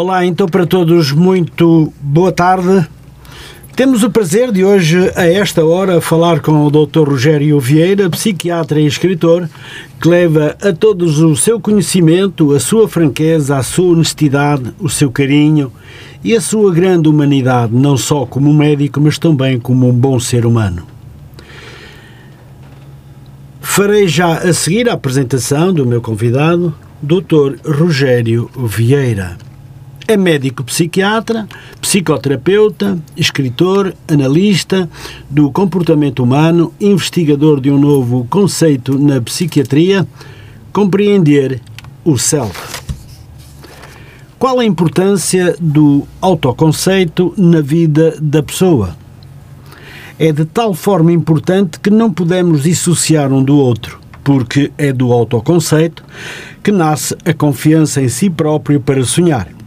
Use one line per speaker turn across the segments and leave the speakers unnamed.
Olá, então para todos, muito boa tarde. Temos o prazer de hoje, a esta hora, falar com o Dr. Rogério Vieira, psiquiatra e escritor, que leva a todos o seu conhecimento, a sua franqueza, a sua honestidade, o seu carinho e a sua grande humanidade, não só como médico, mas também como um bom ser humano. Farei já a seguir a apresentação do meu convidado, Dr. Rogério Vieira. É médico psiquiatra, psicoterapeuta, escritor, analista do comportamento humano, investigador de um novo conceito na psiquiatria, compreender o self. Qual a importância do autoconceito na vida da pessoa? É de tal forma importante que não podemos dissociar um do outro, porque é do autoconceito que nasce a confiança em si próprio para sonhar.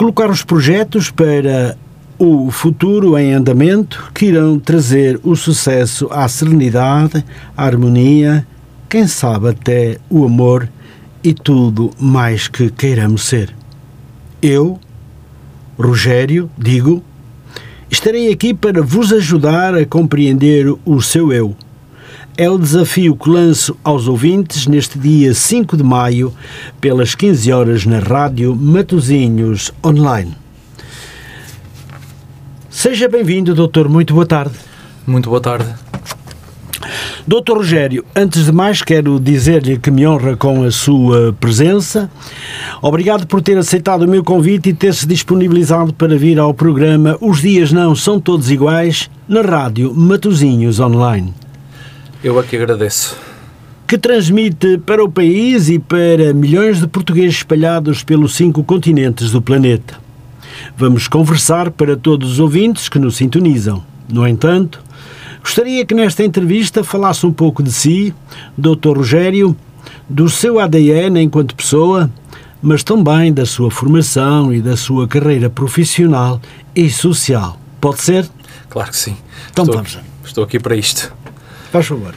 Colocar os projetos para o futuro em andamento que irão trazer o sucesso à serenidade, à harmonia, quem sabe até o amor e tudo mais que queiramos ser. Eu, Rogério, digo, estarei aqui para vos ajudar a compreender o seu eu. É o desafio que lanço aos ouvintes neste dia 5 de maio, pelas 15 horas na Rádio Matozinhos Online. Seja bem-vindo, doutor. Muito boa tarde.
Muito boa tarde.
Doutor Rogério, antes de mais quero dizer-lhe que me honra com a sua presença. Obrigado por ter aceitado o meu convite e ter-se disponibilizado para vir ao programa Os Dias Não São Todos Iguais, na rádio Matozinhos Online.
Eu aqui agradeço.
Que transmite para o país e para milhões de portugueses espalhados pelos cinco continentes do planeta. Vamos conversar para todos os ouvintes que nos sintonizam. No entanto, Gostaria que nesta entrevista falasse um pouco de si, Dr. Rogério, do seu ADN enquanto pessoa, mas também da sua formação e da sua carreira profissional e social. Pode ser?
Claro que sim.
Então
estou,
vamos.
Estou aqui para isto.
Faz favor.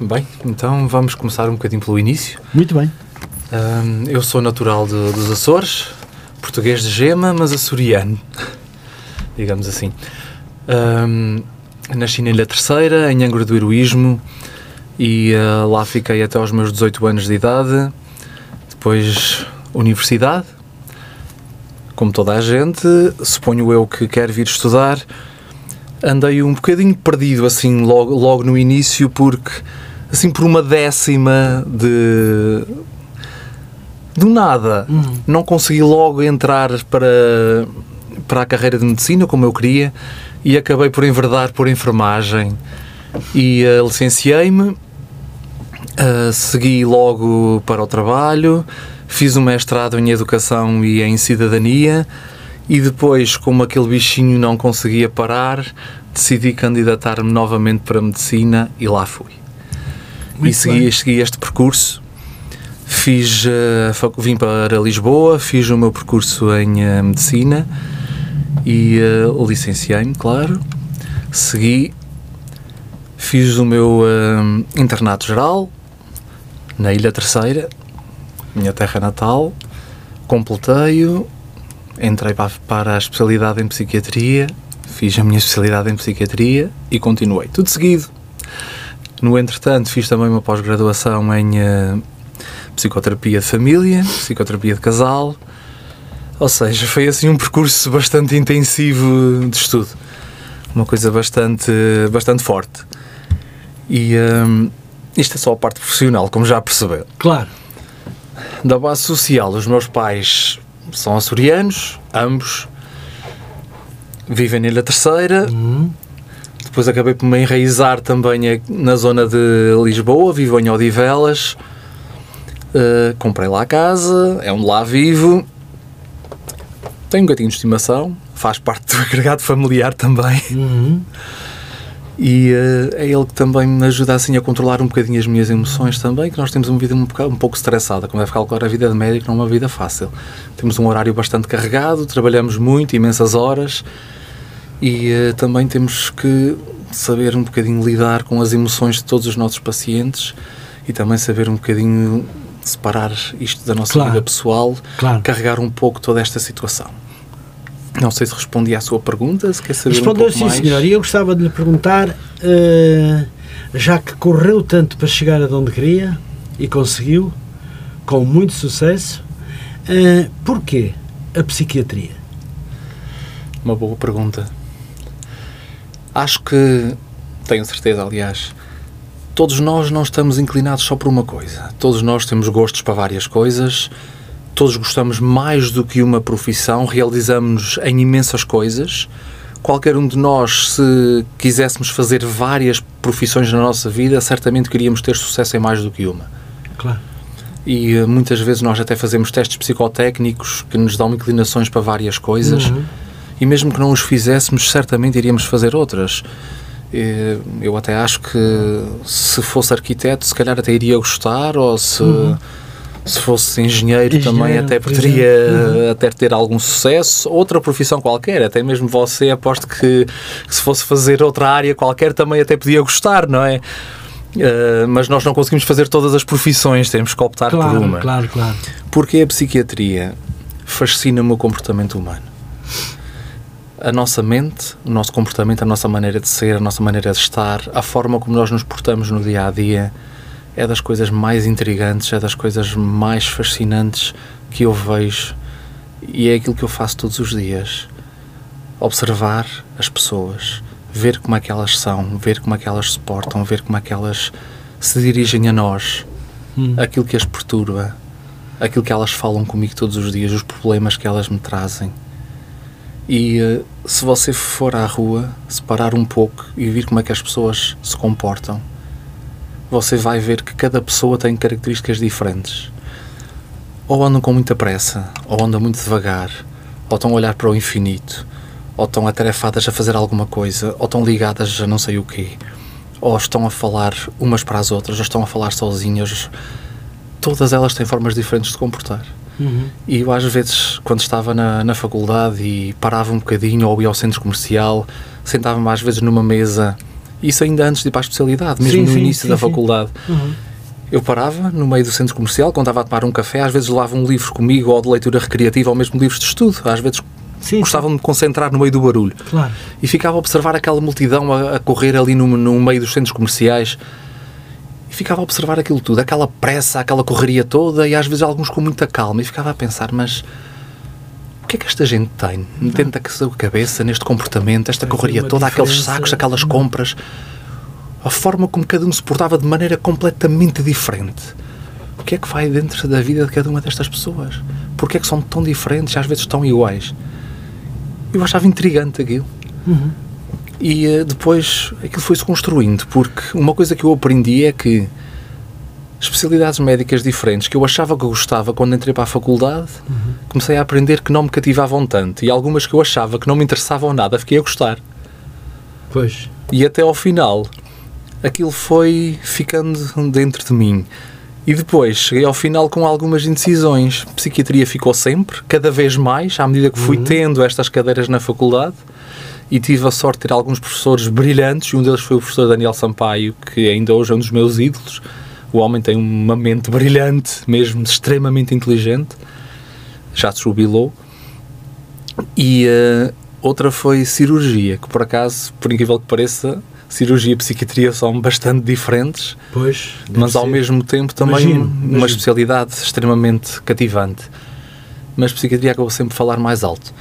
Bem, então vamos começar um bocadinho pelo início.
Muito bem.
Um, eu sou natural de, dos Açores, português de gema, mas açoriano, digamos assim. Um, Nasci na Ilha Terceira, em Angra do Heroísmo, e uh, lá fiquei até aos meus 18 anos de idade. Depois, universidade, como toda a gente, suponho eu que quer vir estudar. Andei um bocadinho perdido, assim, logo, logo no início, porque, assim, por uma décima de. do nada,
Hum.
não consegui logo entrar para, para a carreira de medicina como eu queria e acabei por enverdar por enfermagem e uh, licenciei-me, uh, segui logo para o trabalho, fiz um mestrado em Educação e em Cidadania e depois, como aquele bichinho não conseguia parar, decidi candidatar-me novamente para Medicina e lá fui.
Muito
e segui, segui este percurso. Fiz, uh, vim para Lisboa, fiz o meu percurso em uh, Medicina e uh, licenciei-me, claro. Segui, fiz o meu internato geral na Ilha Terceira, minha terra natal. Completei-o, entrei para, para a especialidade em psiquiatria, fiz a minha especialidade em psiquiatria e continuei. Tudo seguido. No entretanto, fiz também uma pós-graduação em uh, psicoterapia de família, psicoterapia de casal. Ou seja, foi assim um percurso bastante intensivo de estudo. Uma coisa bastante, bastante forte. E hum, isto é só a parte profissional, como já percebeu.
Claro.
Da base social, os meus pais são açorianos, ambos. Vivem na Ilha Terceira. Depois acabei por me enraizar também na zona de Lisboa, vivo em Odivelas. Uh, comprei lá a casa, é onde lá vivo. Tenho um gatinho de estimação, faz parte do agregado familiar também.
Uhum.
E eh, é ele que também me ajuda assim a controlar um bocadinho as minhas emoções também, que nós temos uma vida um, boca- um pouco estressada, como deve calcular a vida de médico não é uma vida fácil. Temos um horário bastante carregado, trabalhamos muito, imensas horas e eh, também temos que saber um bocadinho lidar com as emoções de todos os nossos pacientes e também saber um bocadinho separar isto da nossa
Claro.
vida pessoal,
Claro.
carregar um pouco toda esta situação. Não sei se respondi à sua pergunta, se quer saber
Respondeu
um pouco
sim,
mais.
senhor. E eu gostava de lhe perguntar, eh, já que correu tanto para chegar a onde queria e conseguiu, com muito sucesso, eh, porquê a psiquiatria?
Uma boa pergunta. Acho que, tenho certeza, aliás, todos nós não estamos inclinados só por uma coisa. Todos nós temos gostos para várias coisas, todos gostamos mais do que uma profissão, realizamos em imensas coisas. Qualquer um de nós, se quiséssemos fazer várias profissões na nossa vida, certamente queríamos ter sucesso em mais do que uma.
Claro.
E eh, muitas vezes nós até fazemos testes psicotécnicos que nos dão inclinações para várias coisas
Uhum.
e mesmo que não os fizéssemos, certamente iríamos fazer outras. Eu até acho que se fosse arquiteto, se calhar até iria gostar, ou se, se fosse engenheiro, também
Engenheiro,
até
por
poderia.
Uhum.
até ter algum sucesso. Outra profissão qualquer, até mesmo você, aposto que, que se fosse fazer outra área qualquer, também até podia gostar, não é? Eh, mas nós não conseguimos fazer todas as profissões, temos que optar por
Claro,
uma.
claro, claro.
Porque a psiquiatria fascina-me o comportamento humano. A nossa mente, o nosso comportamento, a nossa maneira de ser, a nossa maneira de estar, a forma como nós nos portamos no dia a dia é das coisas mais intrigantes, é das coisas mais fascinantes que eu vejo e é aquilo que eu faço todos os dias. Observar as pessoas, ver como é que elas são, ver como é que elas se portam, ver como é que elas se dirigem a nós,
Hum.
aquilo que as perturba, aquilo que elas falam comigo todos os dias, os problemas que elas me trazem. E eh, se você for à rua, se parar um pouco e ver como é que as pessoas se comportam, você vai ver que cada pessoa tem características diferentes. Ou andam com muita pressa, ou andam muito devagar, ou estão a olhar para o infinito, ou estão atarefadas a fazer alguma coisa, ou estão ligadas a não sei o quê, ou estão a falar umas para as outras, ou estão a falar sozinhas. Todas elas têm formas diferentes de comportar.
Uhum.
E eu, às vezes, quando estava na, na faculdade e parava um bocadinho ou ia ao centro comercial, sentava-me às vezes numa mesa, isso ainda antes de ir para a especialidade, mesmo
Sim,
no
sim,
início
sim,
da faculdade.
Uhum.
Eu parava no meio do centro comercial, quando estava a tomar um café, às vezes levava um livro comigo, ou de leitura recreativa, ou mesmo livros de estudo. Às vezes
Sim,
gostava de me concentrar no meio do barulho.
Claro.
E ficava a observar aquela multidão a, a correr ali no, no meio dos centros comerciais. E ficava a observar aquilo tudo, aquela pressa, aquela correria toda, e às vezes alguns com muita calma. E ficava a pensar, mas que é que esta gente tem dentro da sua cabeça, neste comportamento, esta
Tem
correria toda, aqueles sacos, aquelas compras, a forma como cada um se portava de maneira completamente diferente. O que é que vai dentro da vida de cada uma destas pessoas? Porquê é que são tão diferentes e às vezes tão iguais? Eu achava intrigante aquilo.
Uhum.
E eh, depois aquilo foi-se construindo, porque uma coisa que eu aprendi é que especialidades médicas diferentes que eu achava que gostava quando entrei para a faculdade, comecei a aprender que não me cativavam tanto. E algumas que eu achava que não me interessavam nada, fiquei a gostar.
Pois.
E até ao final, aquilo foi ficando dentro de mim. E depois cheguei ao final com algumas indecisões. Psiquiatria ficou sempre, cada vez mais, à medida que fui tendo estas cadeiras na faculdade. E tive a sorte de ter alguns professores brilhantes, e um deles foi o professor Daniel Sampaio, que ainda hoje é um dos meus ídolos. O homem tem uma mente brilhante, mesmo extremamente inteligente. Já se jubilou. E eh, outra foi cirurgia, que por acaso, por incrível que pareça, cirurgia e psiquiatria são bastante diferentes,
Pois.
mas ao
ser.
mesmo tempo também
Imagino,
uma
imagino.
especialidade extremamente cativante. Mas psiquiatria acabou sempre a falar mais alto,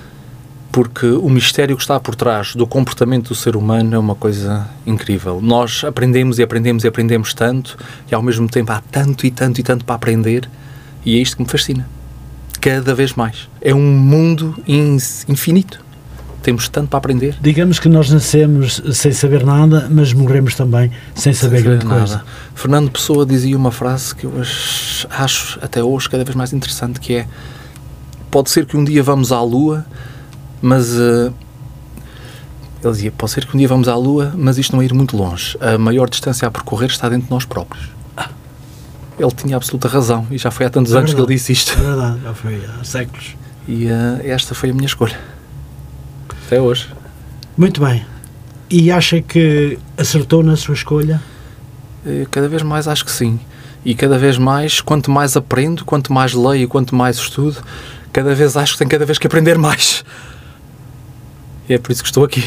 porque o mistério que está por trás do comportamento do ser humano é uma coisa incrível. Nós aprendemos e aprendemos e aprendemos tanto, e ao mesmo tempo há tanto e tanto e tanto para aprender, e é isto que me fascina. Cada vez mais. É um mundo infinito. Temos tanto para aprender.
Digamos que nós nascemos sem saber nada, mas morremos também sem saber
Sem
grande
saber
coisa.
Fernando Pessoa dizia uma frase que eu ach- acho até hoje cada vez mais interessante, que é pode ser que um dia vamos à Lua, mas eh, ele dizia, pode ser que um dia vamos à Lua, mas isto não é ir muito longe. A maior distância a percorrer está dentro de nós próprios. Ele tinha absoluta razão e já foi há tantos
É
anos que ele disse isto.
É verdade, já foi há séculos.
E eh, esta foi a minha escolha. Até hoje.
Muito bem. E acha que acertou na sua escolha?
Eh, Cada vez mais acho que sim. E cada vez mais, quanto mais aprendo, quanto mais leio, quanto mais estudo, cada vez acho que tenho cada vez que aprender mais. É por isso que estou aqui.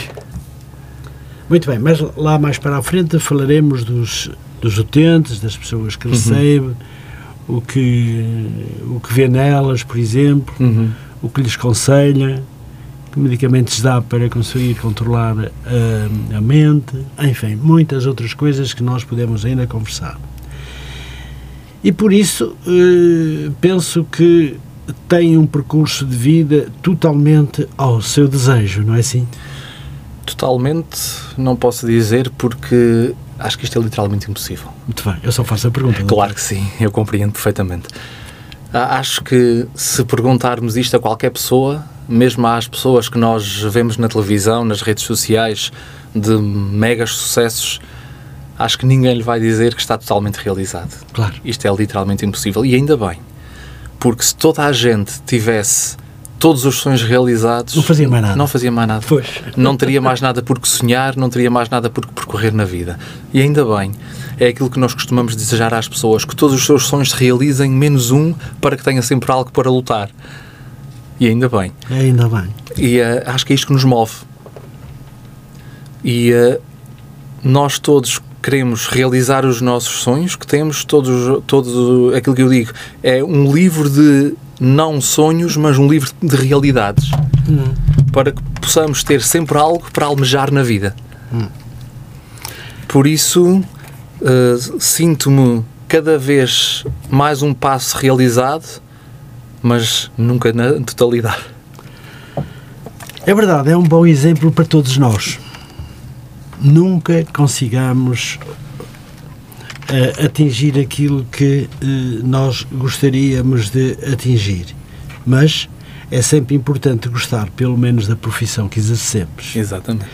Muito bem, mas lá mais para a frente falaremos dos, dos utentes, das pessoas que recebe, uhum. o, que, o que vê nelas, por exemplo, uhum. o que lhes conselha, que medicamentos dá para conseguir controlar a, a mente, enfim, muitas outras coisas que nós podemos ainda conversar. E por isso eh, penso que tem um percurso de vida totalmente ao seu desejo, não é assim?
Totalmente, não posso dizer porque acho que isto é literalmente impossível.
Muito bem, eu só faço a pergunta.
Claro que sim, eu compreendo perfeitamente. Acho que se perguntarmos isto a qualquer pessoa, mesmo às pessoas que nós vemos na televisão, nas redes sociais, de megas sucessos, acho que ninguém lhe vai dizer que está totalmente realizado.
Claro.
Isto é literalmente impossível. E ainda bem, porque se toda a gente tivesse todos os sonhos realizados.
Não fazia mais nada.
Não fazia mais nada.
Pois.
Não teria mais nada por que sonhar, não teria mais nada por que percorrer na vida. E ainda bem, é aquilo que nós costumamos desejar às pessoas: que todos os seus sonhos se realizem, menos um, para que tenha sempre algo para lutar. E ainda bem.
Ainda bem.
E uh, acho que é isto que nos move. E uh, nós todos queremos realizar os nossos sonhos, que temos todos, todos aquilo que eu digo, é um livro de não sonhos, mas um livro de realidades. Hum. Para que possamos ter sempre algo para almejar na vida. Hum. Por isso, uh, sinto-me cada vez mais um passo realizado, mas nunca na totalidade.
É verdade, é um bom exemplo para todos nós. Nunca consigamos uh, atingir aquilo que uh, nós gostaríamos de atingir. Mas é sempre importante gostar, pelo menos, da profissão que exercemos.
Exatamente.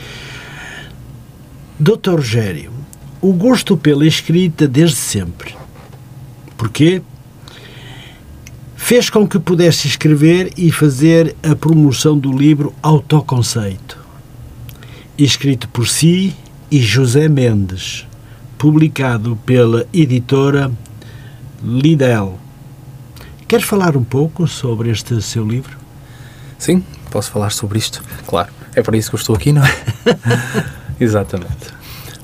Doutor Rogério, o gosto pela escrita desde sempre. Porquê? Fez com que pudesse escrever e fazer a promoção do livro Autoconceito, escrito por si e José Mendes publicado pela editora Lidl. Quer falar um pouco sobre este seu livro?
Sim, posso falar sobre isto, claro. É para isso que eu estou aqui, não é? Exatamente.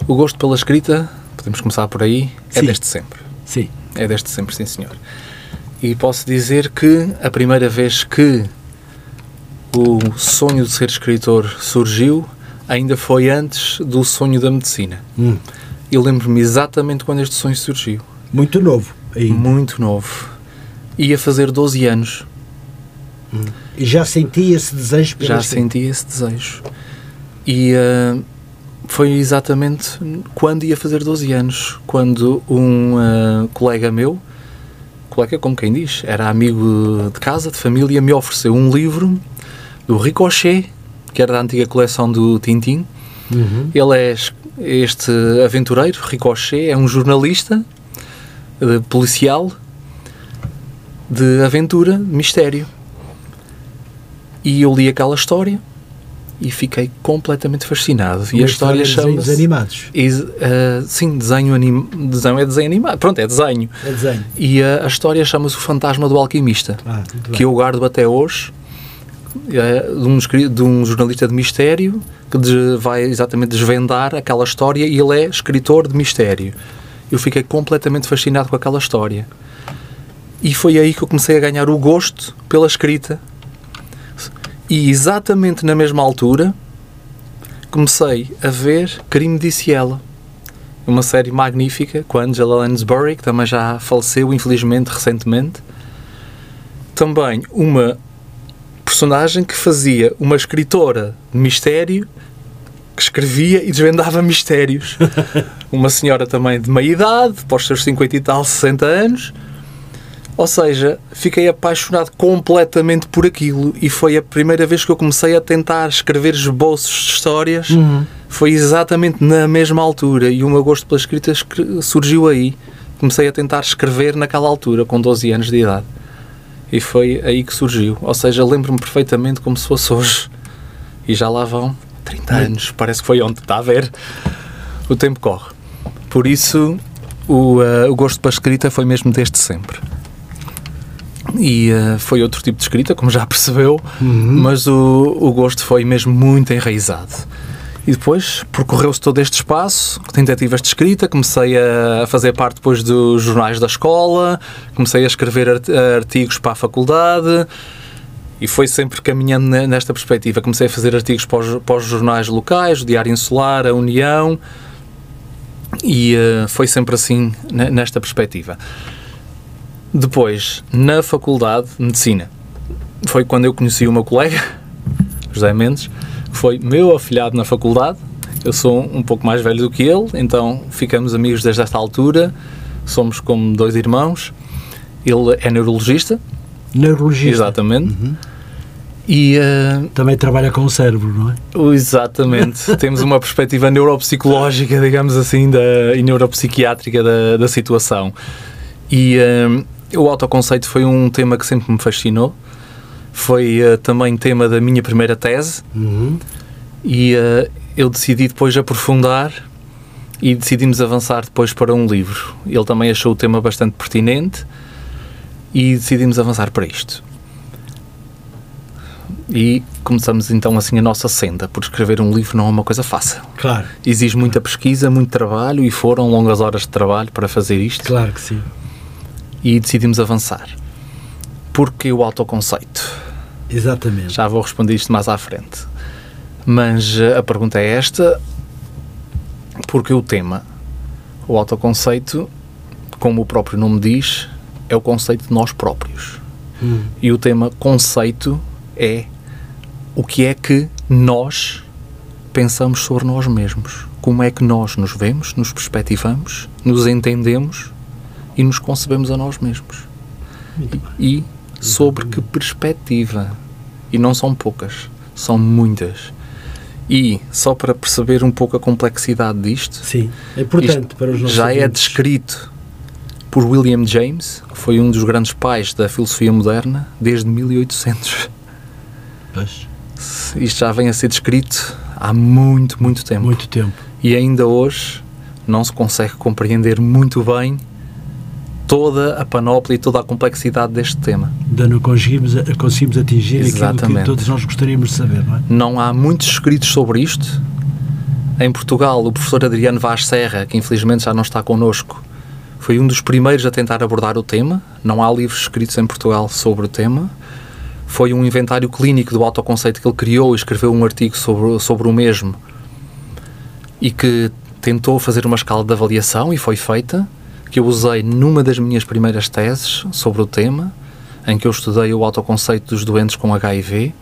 O gosto pela escrita, podemos começar por aí, é sim. desde sempre.
Sim.
É desde sempre, sim, senhor. E posso dizer que a primeira vez que o sonho de ser escritor surgiu ainda foi antes do sonho da medicina. Hum. Eu lembro-me exatamente quando este sonho surgiu.
Muito novo.
Ainda. Muito novo. Ia fazer 12 anos.
Hum. E já sentia esse desejo?
Já sentia esse desejo. E uh, foi exatamente quando ia fazer 12 anos, quando um uh, colega meu, colega como quem diz, era amigo de casa, de família, me ofereceu um livro do Ricochet, que era da antiga coleção do Tintin. Uhum. Ele é este aventureiro, Ricochet, é um jornalista uh, policial de aventura, de mistério. E eu li aquela história e fiquei completamente fascinado.
Uma e a história chama-se. animados.
uh, sim, desenho, anim, desenho é desenho animado. Pronto, é desenho.
É desenho.
E uh, a história chama-se O Fantasma do Alquimista, ah, que eu guardo até hoje. É, de, um, de um jornalista de mistério que vai exatamente desvendar aquela história e ele é escritor de mistério. Eu fiquei completamente fascinado com aquela história. E foi aí que eu comecei a ganhar o gosto pela escrita. E exatamente na mesma altura comecei a ver Crime Disse Ela. Uma série magnífica com a Angela Lansbury, que também já faleceu, infelizmente, recentemente. Também uma personagem que fazia uma escritora de mistério que escrevia e desvendava mistérios. uma senhora também de meia idade, pós seus 50 e tal, 60 anos. Ou seja, fiquei apaixonado completamente por aquilo e foi a primeira vez que eu comecei a tentar escrever esboços de histórias. Uhum. Foi exatamente na mesma altura e o meu gosto pela escrita surgiu aí. Comecei a tentar escrever naquela altura, com 12 anos de idade. E foi aí que surgiu. Ou seja, lembro-me perfeitamente como se fosse hoje. E já lá vão 30 anos. Parece que foi ontem. Está a ver? O tempo corre. Por isso, o, uh, o gosto pela escrita foi mesmo desde sempre. E uh, foi outro tipo de escrita, como já percebeu, uhum. mas o, o gosto foi mesmo muito enraizado. E depois percorreu-se todo este espaço, tentativas de escrita, comecei a fazer parte depois dos jornais da escola, comecei a escrever artigos para a faculdade e foi sempre caminhando nesta perspectiva. Comecei a fazer artigos para os, para os jornais locais, o Diário Insular, a União, e uh, foi sempre assim nesta perspectiva. Depois, na faculdade de Medicina, foi quando eu conheci o meu colega, José Mendes, foi meu afilhado na faculdade. Eu sou um pouco mais velho do que ele, então ficamos amigos desde esta altura. Somos como dois irmãos. Ele é neurologista.
Neurologista?
Exatamente.
Uhum.
E, uh,
Também trabalha com o cérebro, não
é? Exatamente. Temos uma perspectiva neuropsicológica, digamos assim, da, e neuropsiquiátrica da, da situação. E uh, o autoconceito foi um tema que sempre me fascinou foi uh, também tema da minha primeira tese
uhum.
e uh, eu decidi depois aprofundar e decidimos avançar depois para um livro. Ele também achou o tema bastante pertinente e decidimos avançar para isto. E começamos então assim a nossa senda, por escrever um livro não é uma coisa fácil.
Claro.
Exige muita pesquisa, muito trabalho e foram longas horas de trabalho para fazer isto.
Claro que sim.
E decidimos avançar. Porque o autoconceito?
Exatamente.
Já vou responder isto mais à frente. Mas eh, a pergunta é esta: porque o tema, o autoconceito, como o próprio nome diz, é o conceito de nós próprios.
Hum.
E o tema conceito é o que é que nós pensamos sobre nós mesmos. Como é que nós nos vemos, nos perspectivamos, nos entendemos e nos concebemos a nós mesmos. E, e sobre que perspectiva. E não são poucas, são muitas. E, só para perceber um pouco a complexidade disto,
Sim, é importante para os nossos
já
ouvintes.
é descrito por William James, que foi um dos grandes pais da filosofia moderna, desde 1800.
Pois.
Isto já vem a ser descrito há muito, muito tempo.
Muito tempo.
E ainda hoje não se consegue compreender muito bem toda a panóplia e toda a complexidade deste tema.
Ainda não conseguimos, conseguimos atingir Exatamente. aquilo que todos nós gostaríamos de saber, não é?
Não há muitos escritos sobre isto. Em Portugal, o professor Adriano Vaz Serra, que infelizmente já não está connosco, foi um dos primeiros a tentar abordar o tema. Não há livros escritos em Portugal sobre o tema. Foi um inventário clínico do autoconceito que ele criou e escreveu um artigo sobre, sobre o mesmo e que tentou fazer uma escala de avaliação e foi feita que eu usei numa das minhas primeiras teses sobre o tema, em que eu estudei o autoconceito dos doentes com HIV.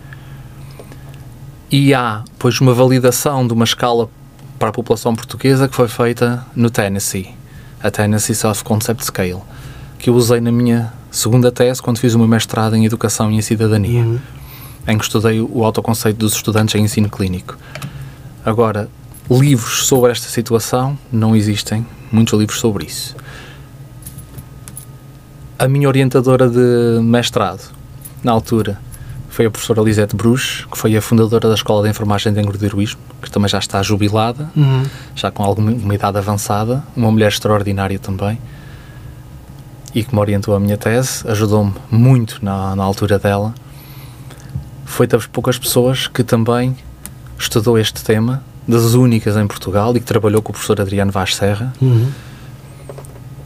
E há, pois, uma validação de uma escala para a população portuguesa que foi feita no Tennessee, a Tennessee Self-Concept Scale, que eu usei na minha segunda tese quando fiz o meu mestrado em Educação e em Cidadania,
uhum.
em que estudei o autoconceito dos estudantes em ensino clínico. Agora, livros sobre esta situação não existem, muitos livros sobre isso a minha orientadora de mestrado, na altura, foi a professora Lisette Bruce, que foi a fundadora da Escola de Enfermagem de Engordurismo, que também já está jubilada,
uhum.
já com alguma idade avançada, uma mulher extraordinária também, e que me orientou a minha tese, ajudou-me muito na, na altura dela. Foi das poucas pessoas que também estudou este tema, das únicas em Portugal, e que trabalhou com o professor Adriano Vaz Serra,
uhum.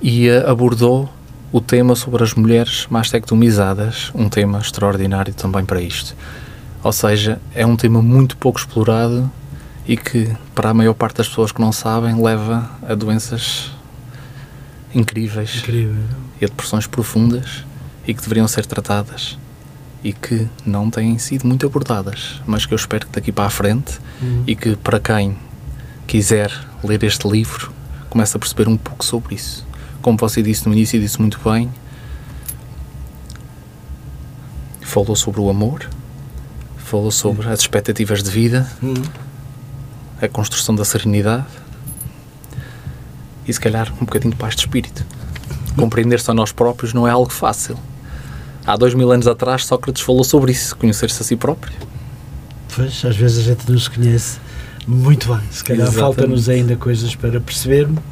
e abordou o tema sobre as mulheres mastectomizadas, um tema extraordinário também para isto. Ou seja, é um tema muito pouco explorado e que, para a maior parte das pessoas que não sabem, leva a doenças incríveis
Incrível.
e a depressões profundas e que deveriam ser tratadas e que não têm sido muito abordadas, mas que eu espero que daqui para a frente
uhum.
e que para quem quiser ler este livro comece a perceber um pouco sobre isso como você disse no início disse muito bem, falou sobre o amor, falou sobre as expectativas de vida,
uhum.
a construção da serenidade e se calhar um bocadinho de paz de espírito. Compreender-se a nós próprios não é algo fácil. Há dois mil anos atrás Sócrates falou sobre isso, conhecer-se a si próprio.
Pois, às vezes a gente não se conhece muito bem. Se calhar falta-nos ainda coisas para percebermos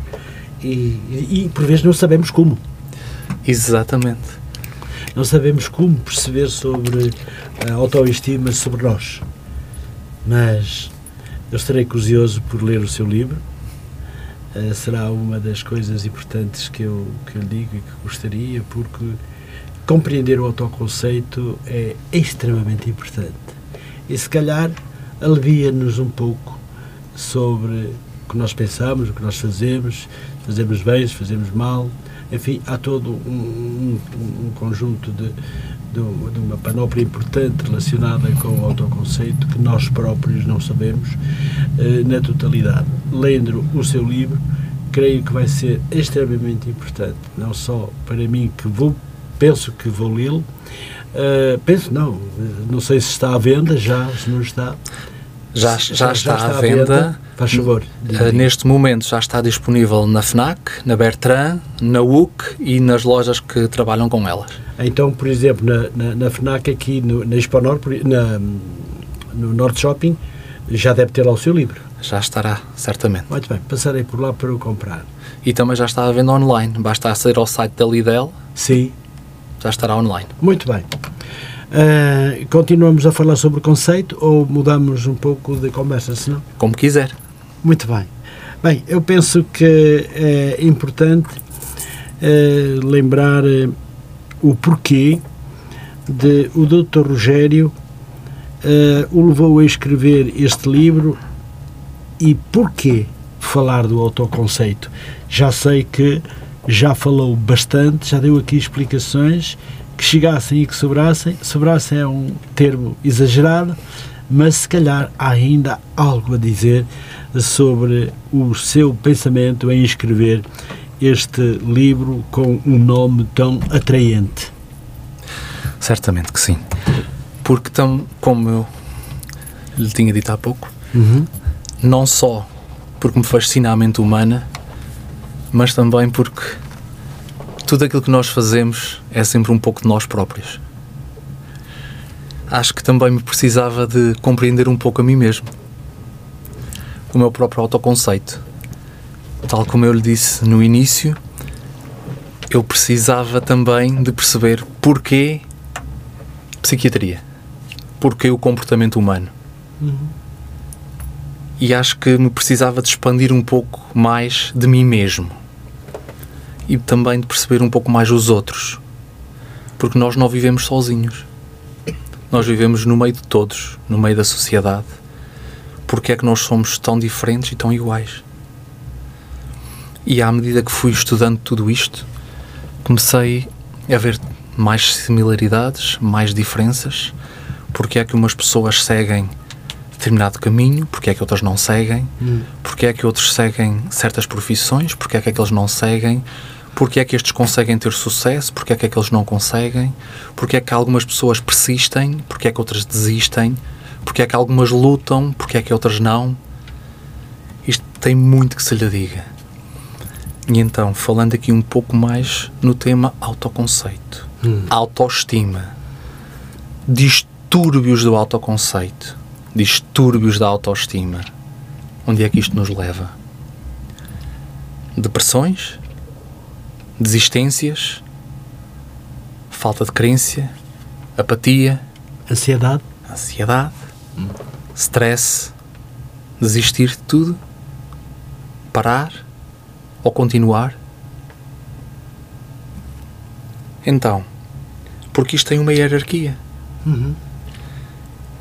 e, e, e por vezes não sabemos como.
Exatamente.
Não sabemos como perceber sobre a autoestima sobre nós. Mas eu estarei curioso por ler o seu livro. Uh, será uma das coisas importantes que eu, que eu digo e que gostaria, porque compreender o autoconceito é extremamente importante. E se calhar alivia-nos um pouco sobre o que nós pensamos, o que nós fazemos, fazemos bem, se fazemos mal, enfim, há todo um, um, um conjunto de, de, uma panóplia importante relacionada com o autoconceito que nós próprios não sabemos eh, na totalidade. Lendo o seu livro, creio que vai ser extremamente importante, não só para mim que vou, penso que vou lê-lo, uh, penso não, não sei se está à venda já, se não está.
Já, já, já, está, está à venda. venda.
Faz favor.
Uh, neste momento já está disponível na FNAC, na Bertrand, na UC e nas lojas que trabalham com elas.
Então, por exemplo, na, na, na FNAC aqui no, na Exponor, na, no Norte Shopping, já deve ter lá o seu livro.
Já estará, certamente.
Muito bem, passarei por lá para o comprar.
E também já está à venda online, basta aceder ao site da Lidl.
Sim.
Já estará online.
Muito bem. Uh, continuamos a falar sobre o conceito ou mudamos um pouco de conversa, senão?
Como quiser.
Muito bem. Bem, eu penso que é importante uh, lembrar uh, o porquê de o Dr. Rogério o levou a escrever este livro e porquê falar do autoconceito. Já sei que já falou bastante, já deu aqui explicações que chegassem e que sobrassem. Sobrassem é um termo exagerado, mas se calhar há ainda algo a dizer sobre o seu pensamento em escrever este livro com um nome tão atraente.
Certamente que sim. Porque, tão, como eu lhe tinha dito há pouco,
uhum.
não só porque me fascina a mente humana, mas também porque tudo aquilo que nós fazemos é sempre um pouco de nós próprios. Acho que também me precisava de compreender um pouco a mim mesmo, o meu próprio autoconceito. Tal como eu lhe disse no início, eu precisava também de perceber porquê psiquiatria, porquê o comportamento humano.
Uhum.
E acho que me precisava de expandir um pouco mais de mim mesmo e também de perceber um pouco mais os outros. Porque nós não vivemos sozinhos. Nós vivemos no meio de todos, no meio da sociedade. Porque é que nós somos tão diferentes e tão iguais? E à medida que fui estudando tudo isto, comecei a ver mais similaridades, mais diferenças. Porque é que umas pessoas seguem determinado caminho, porque é que outras não seguem,
hum.
porque é que outros seguem certas profissões, porque é que aqueles não seguem, porque é que estes conseguem ter sucesso, porque é que aqueles não conseguem, porque é que algumas pessoas persistem, porque é que outras desistem, porque é que algumas lutam, porque é que outras não. Isto tem muito que se lhe diga. E então, falando aqui um pouco mais no tema autoconceito,
hum.
autoestima, distúrbios do autoconceito, distúrbios da autoestima, onde é que isto nos leva? Depressões? Desistências, falta de crença, apatia,
ansiedade,
ansiedade, stress, desistir de tudo, parar ou continuar. Então, porque isto tem uma hierarquia.
Uhum.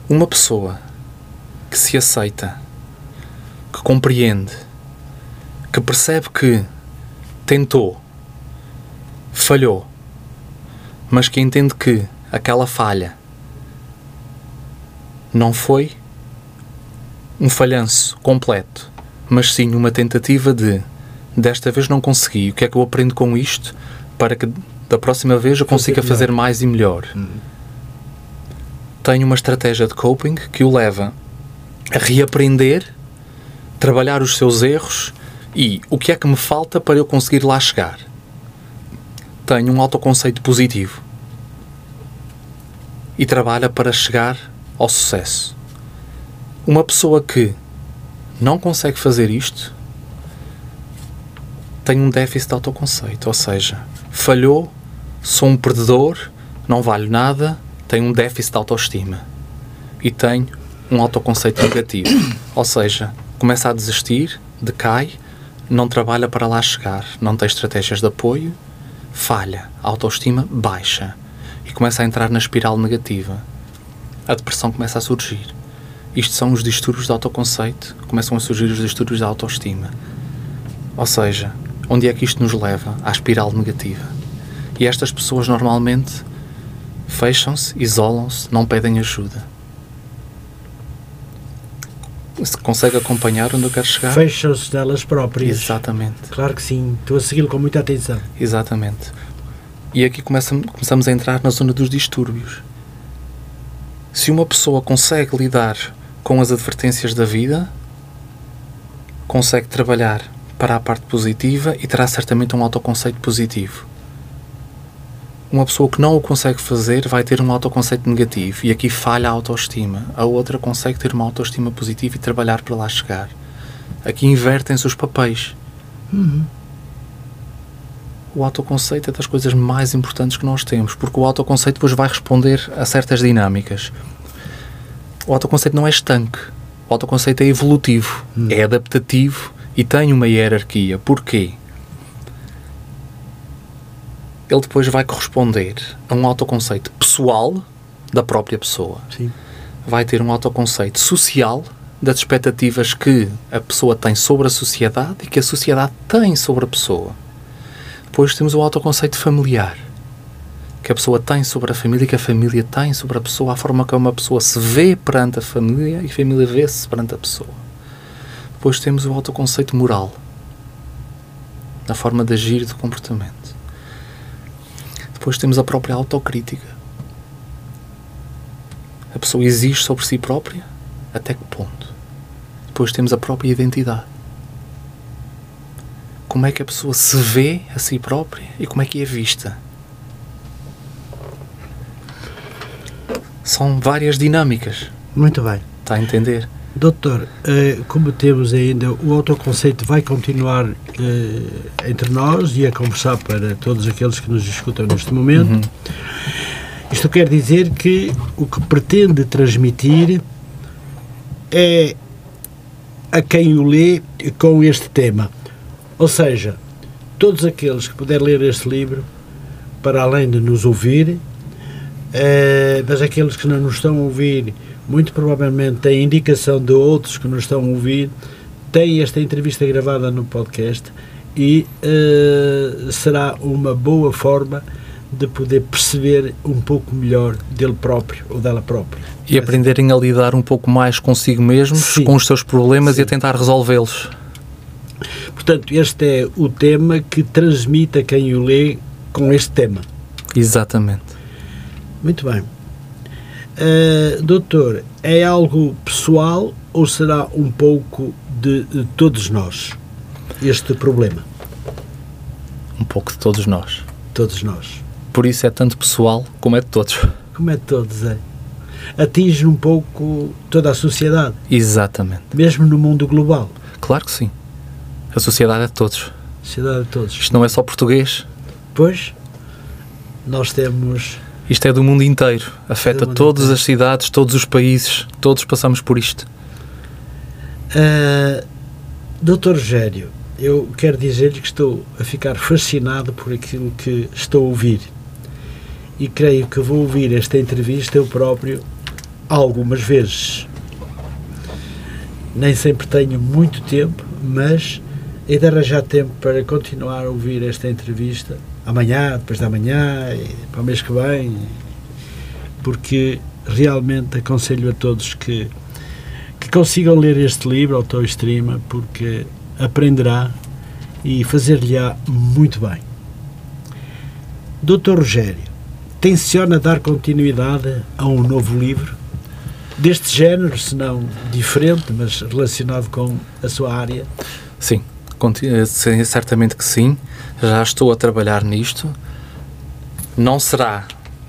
Uma pessoa que se aceita, que compreende, que percebe que tentou, falhou, mas que entende que aquela falha não foi um falhanço completo, mas sim uma tentativa de desta vez não consegui, o que é que eu aprendo com isto para que da próxima vez eu consiga fazer mais e melhor.
Uhum.
Tenho uma estratégia de coping que o leva a reaprender, trabalhar os seus erros e o que é que me falta para eu conseguir lá chegar tem um autoconceito positivo e trabalha para chegar ao sucesso. Uma pessoa que não consegue fazer isto tenho um déficit de autoconceito, ou seja, falhou, sou um perdedor, não valho nada, tenho um déficit de autoestima e tenho um autoconceito negativo, ou seja, começa a desistir, decai, não trabalha para lá chegar, não tem estratégias de apoio, falha, a autoestima baixa e começa a entrar na espiral negativa. A depressão começa a surgir. Isto são os distúrbios de autoconceito, começam a surgir os distúrbios da autoestima. Ou seja, onde é que isto nos leva? À espiral negativa. E estas pessoas normalmente fecham-se, isolam-se, não pedem ajuda. Se consegue acompanhar onde eu quero chegar?
Fecham-se delas próprias.
Exatamente.
Claro que sim. Estou a segui-lo com muita atenção.
Exatamente. E aqui começa, começamos a entrar na zona dos distúrbios. Se uma pessoa consegue lidar com as advertências da vida, consegue trabalhar para a parte positiva e terá certamente um autoconceito positivo. Uma pessoa que não o consegue fazer vai ter um autoconceito negativo e aqui falha a autoestima. A outra consegue ter uma autoestima positiva e trabalhar para lá chegar. Aqui invertem-se os papéis.
Uhum.
O autoconceito é das coisas mais importantes que nós temos, porque o autoconceito depois vai responder a certas dinâmicas. O autoconceito não é estanque. O autoconceito é evolutivo,
Hum.
é adaptativo e tem uma hierarquia. Porquê? Ele depois vai corresponder a um autoconceito pessoal da própria pessoa.
Sim.
Vai ter um autoconceito social das expectativas que a pessoa tem sobre a sociedade e que a sociedade tem sobre a pessoa. Depois temos o autoconceito familiar, que a pessoa tem sobre a família e que a família tem sobre a pessoa, a forma como a pessoa se vê perante a família e a família vê-se perante a pessoa. Depois temos o autoconceito moral, na forma de agir e de comportamento. Depois temos a própria autocrítica. A pessoa exige sobre si própria até que ponto? Depois temos a própria identidade. Como é que a pessoa se vê a si própria e como é que é vista? São várias dinâmicas.
Muito bem.
Está a entender?
Doutor, eh, como temos ainda, o autoconceito vai continuar eh, entre nós e a conversar para todos aqueles que nos escutam neste momento. Isto quer dizer que o que pretende transmitir é a quem o lê com este tema. Ou seja, todos aqueles que puderem ler este livro, para além de nos ouvir, eh, mas aqueles que não nos estão a ouvir, muito provavelmente têm indicação de outros que nos estão a ouvir, têm esta entrevista gravada no podcast e eh, será uma boa forma de poder perceber um pouco melhor dele próprio ou dela própria.
E aprenderem a lidar um pouco mais consigo mesmos,
Sim.
com os seus problemas e a
Sim.
tentar resolvê-los.
Portanto, este é o tema que transmite a quem o lê com este tema.
Exatamente.
Muito bem. Uh, doutor, é algo pessoal ou será um pouco de, de todos nós este problema?
Um pouco de todos nós.
Todos nós.
Por isso é tanto pessoal como é de todos.
Como é de todos, é? Atinge um pouco toda a sociedade,
Exatamente.
mesmo no mundo global.
Claro que sim. A sociedade é de todos.
Sociedade de todos.
Isto não é só português,
Pois, nós temos.
Isto é do mundo inteiro. Afeta
do mundo
todas
inteiro.
as cidades, todos os países, todos passamos por isto.
Uh, doutor Rogério, eu quero dizer-lhe que estou a ficar fascinado por aquilo que estou a ouvir. E creio que vou ouvir esta entrevista eu próprio algumas vezes. Nem sempre tenho muito tempo, mas hei de arranjar tempo para continuar a ouvir esta entrevista amanhã, depois da manhã, para o mês que vem, porque realmente aconselho a todos que, que consigam ler este livro, Autoestima, porque aprenderá e fazer-lhe-á muito bem. Doutor Rogério, tenciona dar continuidade a um novo livro? Deste género, se não diferente, mas relacionado com a sua área?
Sim, certamente que sim. Já estou a trabalhar nisto. Não será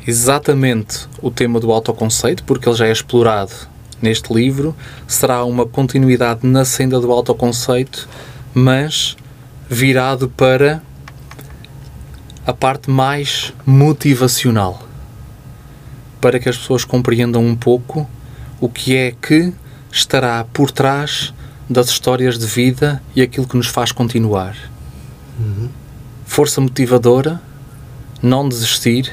exatamente o tema do autoconceito, porque ele já é explorado neste livro. Será uma continuidade na senda do autoconceito, mas virado para a parte mais motivacional, para que as pessoas compreendam um pouco o que é que estará por trás das histórias de vida e aquilo que nos faz continuar.
Uhum.
Força motivadora, não desistir,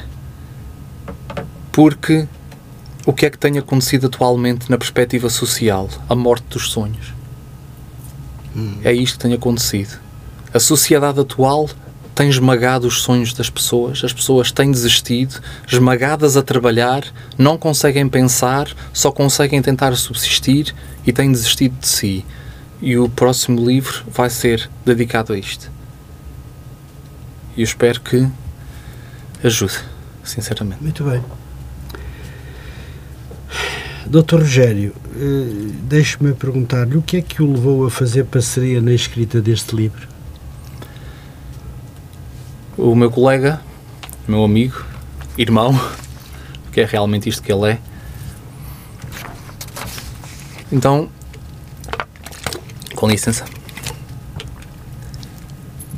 porque o que é que tem acontecido atualmente na perspectiva social? A morte dos sonhos.
Uhum.
É isto que tem acontecido. A sociedade atual tem esmagado os sonhos das pessoas, as pessoas têm desistido, esmagadas a trabalhar, não conseguem pensar, só conseguem tentar subsistir e têm desistido de si. E o próximo livro vai ser dedicado a isto. E eu espero que ajude, sinceramente.
Muito bem. Doutor Rogério, eh, deixe-me perguntar-lhe o que é que o levou a fazer parceria na escrita deste livro?
O meu colega, meu amigo, irmão, que é realmente isto que ele é. Então, com licença.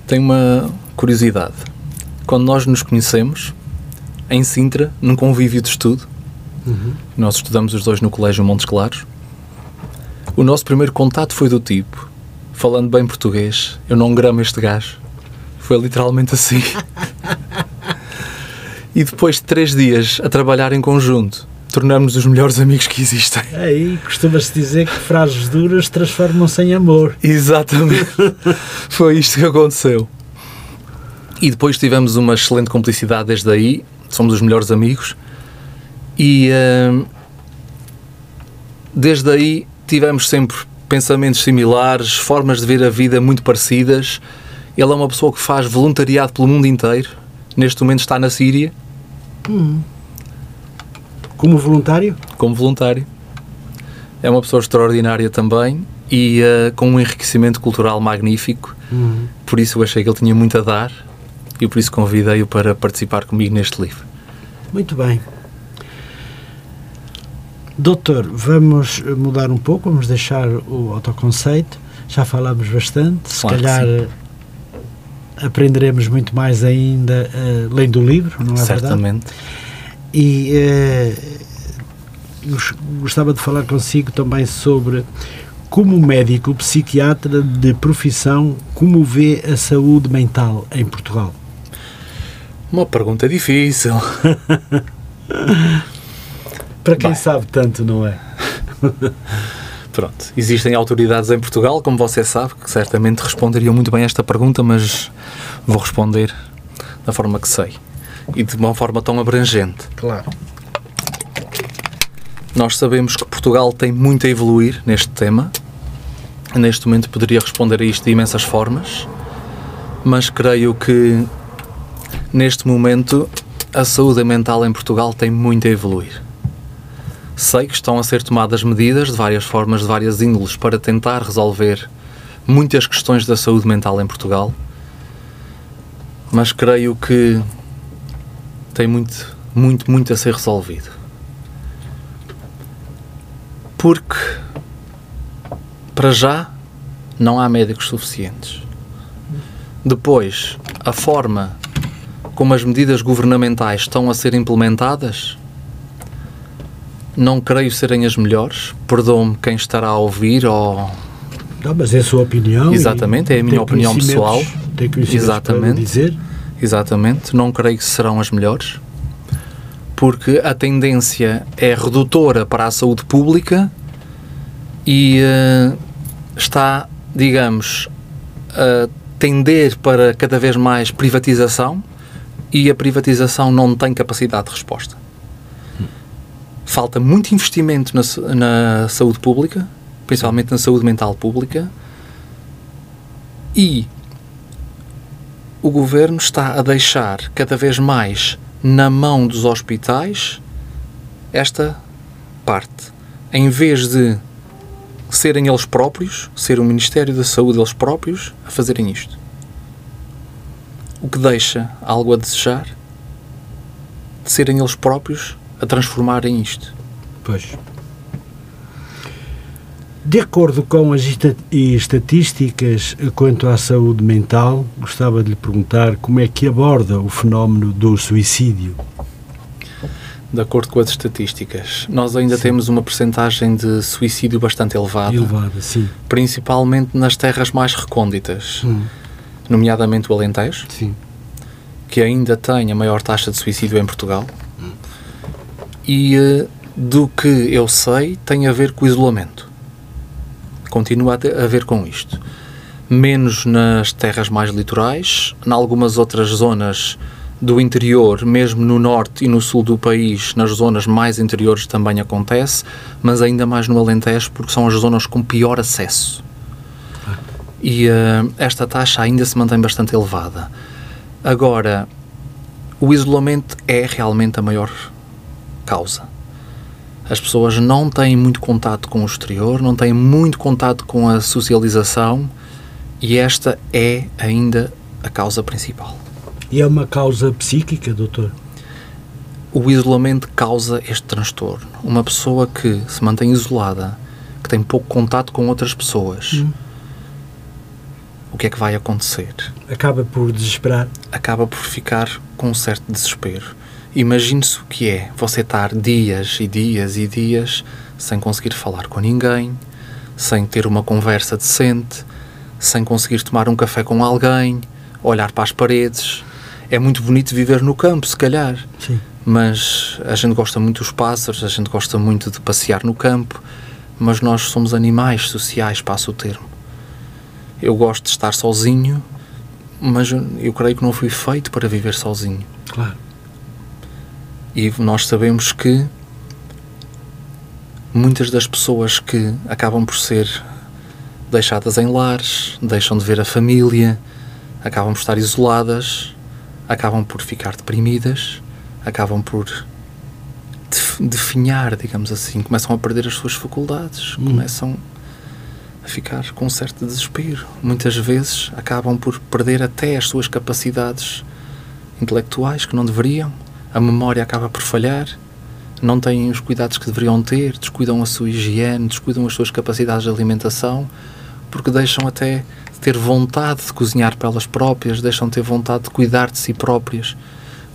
Tenho uma curiosidade. Quando nós nos conhecemos, em Sintra, num convívio de estudo,
Uhum.
nós estudamos os dois no Colégio Montes Claros, o nosso primeiro contato foi do tipo, falando bem português, eu não gramo este gajo. Foi literalmente assim. e depois de três dias a trabalhar em conjunto, tornamos-nos os melhores amigos que existem.
Aí costuma-se dizer que frases duras transformam-se em amor.
Exatamente. Foi isto que aconteceu. E depois tivemos uma excelente cumplicidade desde aí. Somos os melhores amigos. E hum, desde aí tivemos sempre pensamentos similares, formas de ver a vida muito parecidas. Ele é uma pessoa que faz voluntariado pelo mundo inteiro. Neste momento está na Síria
Como voluntário?
como voluntário. É uma pessoa extraordinária também e eh, com um enriquecimento cultural magnífico.
Uhum.
Por isso eu achei que ele tinha muito a dar e por isso convidei-o para participar comigo neste livro.
Muito bem. Doutor, vamos mudar um pouco, vamos deixar o autoconceito. Já falámos bastante, se
Claro
calhar eh, aprenderemos muito mais ainda eh, além do livro, não é verdade?
Certamente.
E eh, gos- gostava de falar consigo também sobre como médico psiquiatra de profissão, como vê a saúde mental em Portugal?
Uma pergunta difícil.
Para quem
Bem.
sabe tanto, não é?
Pronto, existem autoridades em Portugal, como você sabe, que certamente responderiam muito bem a esta pergunta, mas vou responder da forma que sei e de uma forma tão abrangente.
Claro.
Nós sabemos que Portugal tem muito a evoluir neste tema. Neste momento poderia responder a isto de imensas formas, mas creio que neste momento a saúde mental em Portugal tem muito a evoluir. Sei que estão a ser tomadas medidas de várias formas, de várias índoles, para tentar resolver muitas questões da saúde mental em Portugal, mas creio que tem muito, muito, muito a ser resolvido porque para já não há médicos suficientes. Depois, a forma como as medidas governamentais estão a ser implementadas não creio serem as melhores. Perdoe-me quem estará a ouvir ou
Não, mas é a sua opinião.
Exatamente, é a minha opinião pessoal.
Tem conhecimentos
Exatamente.
dizer.
Exatamente, não creio que serão as melhores, porque a tendência é redutora para a saúde pública e eh, está, digamos, a tender para cada vez mais privatização e a privatização não tem capacidade de resposta. Falta muito investimento na, na saúde pública, principalmente na saúde mental pública, e o governo está a deixar cada vez mais na mão dos hospitais esta parte. Em vez de serem eles próprios, ser o Ministério da Saúde eles próprios, a fazerem isto. O que deixa algo a desejar de serem eles próprios a transformarem isto.
Pois. De acordo com as estatísticas quanto à saúde mental, gostava de lhe perguntar como é que aborda o fenómeno do suicídio.
De acordo com as estatísticas, nós ainda sim. temos uma percentagem de suicídio bastante elevada.
Elevada, sim.
Principalmente nas terras mais recônditas, hum. nomeadamente o Alentejo,
sim.
que ainda tem a maior taxa de suicídio em Portugal. Hum. E uh, do que eu sei, tem a ver com o isolamento continua a, ver com isto. Menos nas terras mais litorais, em algumas outras zonas do interior, mesmo no norte e no sul do país, nas zonas mais interiores também acontece, mas ainda mais no Alentejo, porque são as zonas com pior acesso. E uh, esta taxa ainda se mantém bastante elevada. Agora, o isolamento é realmente a maior causa as pessoas não têm muito contato com o exterior, não têm muito contato com a socialização e esta é ainda a causa principal.
E é uma causa psíquica, doutor?
O isolamento causa este transtorno. Uma pessoa que se mantém isolada, que tem pouco contato com outras pessoas, hum. o que é que vai acontecer?
Acaba por desesperar?
Acaba por ficar com um certo desespero Imagine-se o que é você estar dias e dias e dias sem conseguir falar com ninguém, sem ter uma conversa decente, sem conseguir tomar um café com alguém, olhar para as paredes. É muito bonito viver no campo, se calhar.
Sim.
Mas a gente gosta muito dos pássaros, a gente gosta muito de passear no campo, mas nós somos animais sociais, passo o termo. Eu gosto de estar sozinho, mas eu creio que não fui feito para viver sozinho.
Claro.
E nós sabemos que muitas das pessoas que acabam por ser deixadas em lares, deixam de ver a família, acabam por estar isoladas, acabam por ficar deprimidas, acabam por definhar, digamos assim, começam a perder as suas faculdades, hum. começam a ficar com um certo desespero. Muitas vezes acabam por perder até as suas capacidades intelectuais que não deveriam a memória acaba por falhar, não têm os cuidados que deveriam ter, descuidam a sua higiene, descuidam as suas capacidades de alimentação, porque deixam até de ter vontade de cozinhar para elas próprias, deixam de ter vontade de cuidar de si próprias.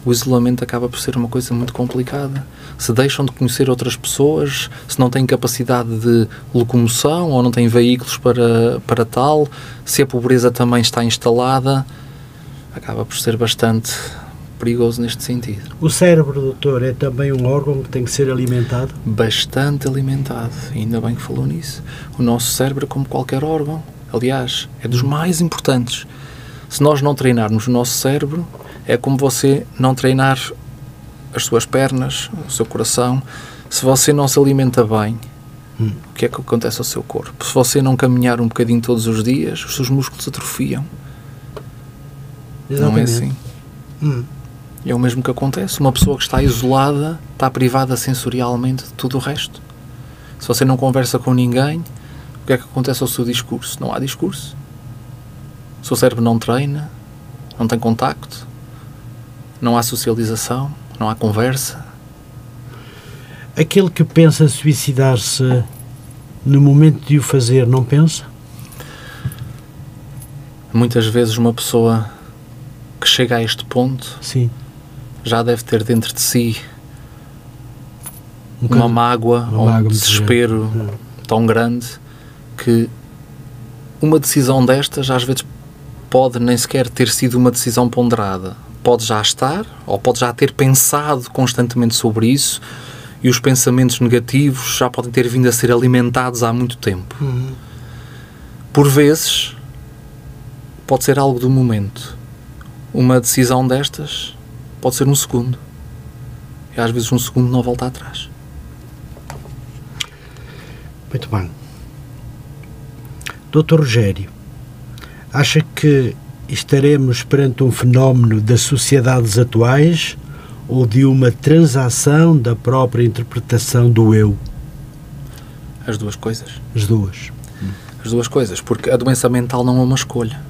O isolamento acaba por ser uma coisa muito complicada. Se deixam de conhecer outras pessoas, se não têm capacidade de locomoção ou não têm veículos para, para tal, se a pobreza também está instalada, acaba por ser bastante perigoso neste sentido.
O cérebro, doutor, é também um órgão que tem que ser alimentado?
Bastante alimentado, ainda bem que falou nisso. O nosso cérebro, como qualquer órgão, aliás, é dos mais importantes. Se nós não treinarmos o nosso cérebro, é como você não treinar as suas pernas, o seu coração. Se você não se alimenta bem, hum. o que é que acontece ao seu corpo? Se você não caminhar um bocadinho todos os dias, os seus músculos atrofiam.
Exatamente.
Não é assim?
Hum.
É o mesmo que acontece. Uma pessoa que está isolada está privada sensorialmente de tudo o resto. Se você não conversa com ninguém, o que é que acontece ao seu discurso? Não há discurso. O seu cérebro não treina, não tem contacto, não há socialização, não há conversa.
Aquele que pensa suicidar-se no momento de o fazer, não pensa?
Muitas vezes uma pessoa que chega a este ponto
Sim
já deve ter dentro de si um uma mágoa uma ou um desespero grande. tão grande que uma decisão destas às vezes pode nem sequer ter sido uma decisão ponderada. Pode já estar, ou pode já ter pensado constantemente sobre isso, e os pensamentos negativos já podem ter vindo a ser alimentados há muito tempo.
Uhum.
Por vezes, pode ser algo do momento. Uma decisão destas pode ser um segundo. E às vezes um segundo não volta atrás.
Muito bem. Doutor Rogério, acha que estaremos perante um fenómeno das sociedades atuais ou de uma transação da própria interpretação do eu?
As duas coisas.
As duas.
As duas coisas, porque a doença mental não é uma escolha.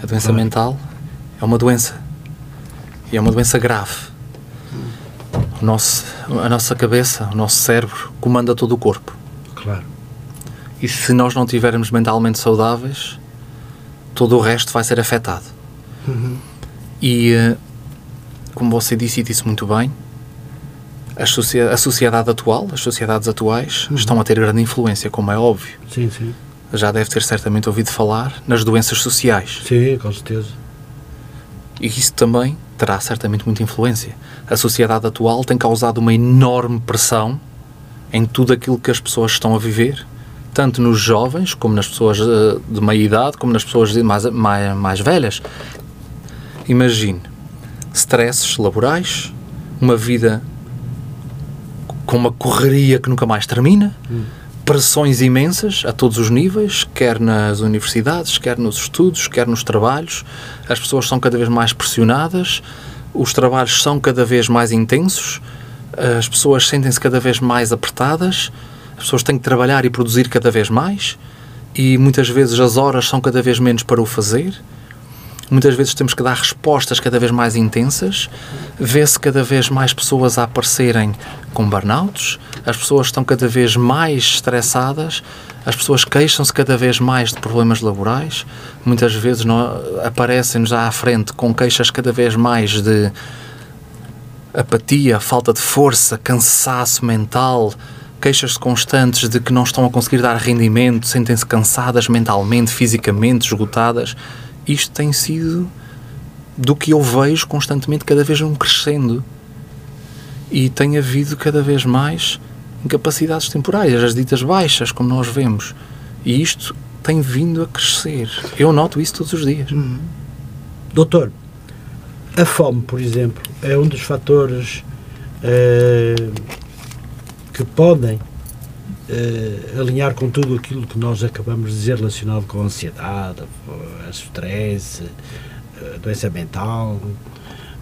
A doença claro. mental é uma doença. E é uma doença grave. O nosso, a nossa cabeça, o nosso cérebro, comanda todo o corpo.
Claro.
E se nós não estivermos mentalmente saudáveis, todo o resto vai ser afetado.
Uhum.
E, eh, como você disse e disse muito bem, a sociedade atual, as sociedades atuais,
Uhum.
estão a ter grande influência, como é óbvio.
Sim, sim.
Já deve ter certamente ouvido falar nas doenças sociais.
Sim, com certeza.
E isso também terá certamente muita influência. A sociedade atual tem causado uma enorme pressão em tudo aquilo que as pessoas estão a viver, tanto nos jovens, como nas pessoas eh, de meia idade, como nas pessoas mais, mais, mais velhas. Imagine stresses laborais, uma vida com uma correria que nunca mais termina, pressões imensas a todos os níveis, quer nas universidades, quer nos estudos, quer nos trabalhos. As pessoas são cada vez mais pressionadas, os trabalhos são cada vez mais intensos, as pessoas sentem-se cada vez mais apertadas, as pessoas têm que trabalhar e produzir cada vez mais e muitas vezes as horas são cada vez menos para o fazer. Muitas vezes temos que dar respostas cada vez mais intensas. Vê-se cada vez mais pessoas a aparecerem com burnouts. As pessoas estão cada vez mais estressadas. As pessoas queixam-se cada vez mais de problemas laborais. Muitas vezes aparecem-nos à frente com queixas cada vez mais de apatia, falta de força, cansaço mental, queixas constantes de que não estão a conseguir dar rendimento, sentem-se cansadas mentalmente, fisicamente, esgotadas. Isto tem sido do que eu vejo constantemente, cada vez um crescendo. E tem havido cada vez mais incapacidades temporárias, as ditas baixas, como nós vemos. E isto tem vindo a crescer. Eu noto isso todos os dias.
Doutor, a fome, por exemplo, é um dos fatores eh, que podem eh, alinhar com tudo aquilo que nós acabamos de dizer relacionado com a ansiedade, a stress, a doença mental.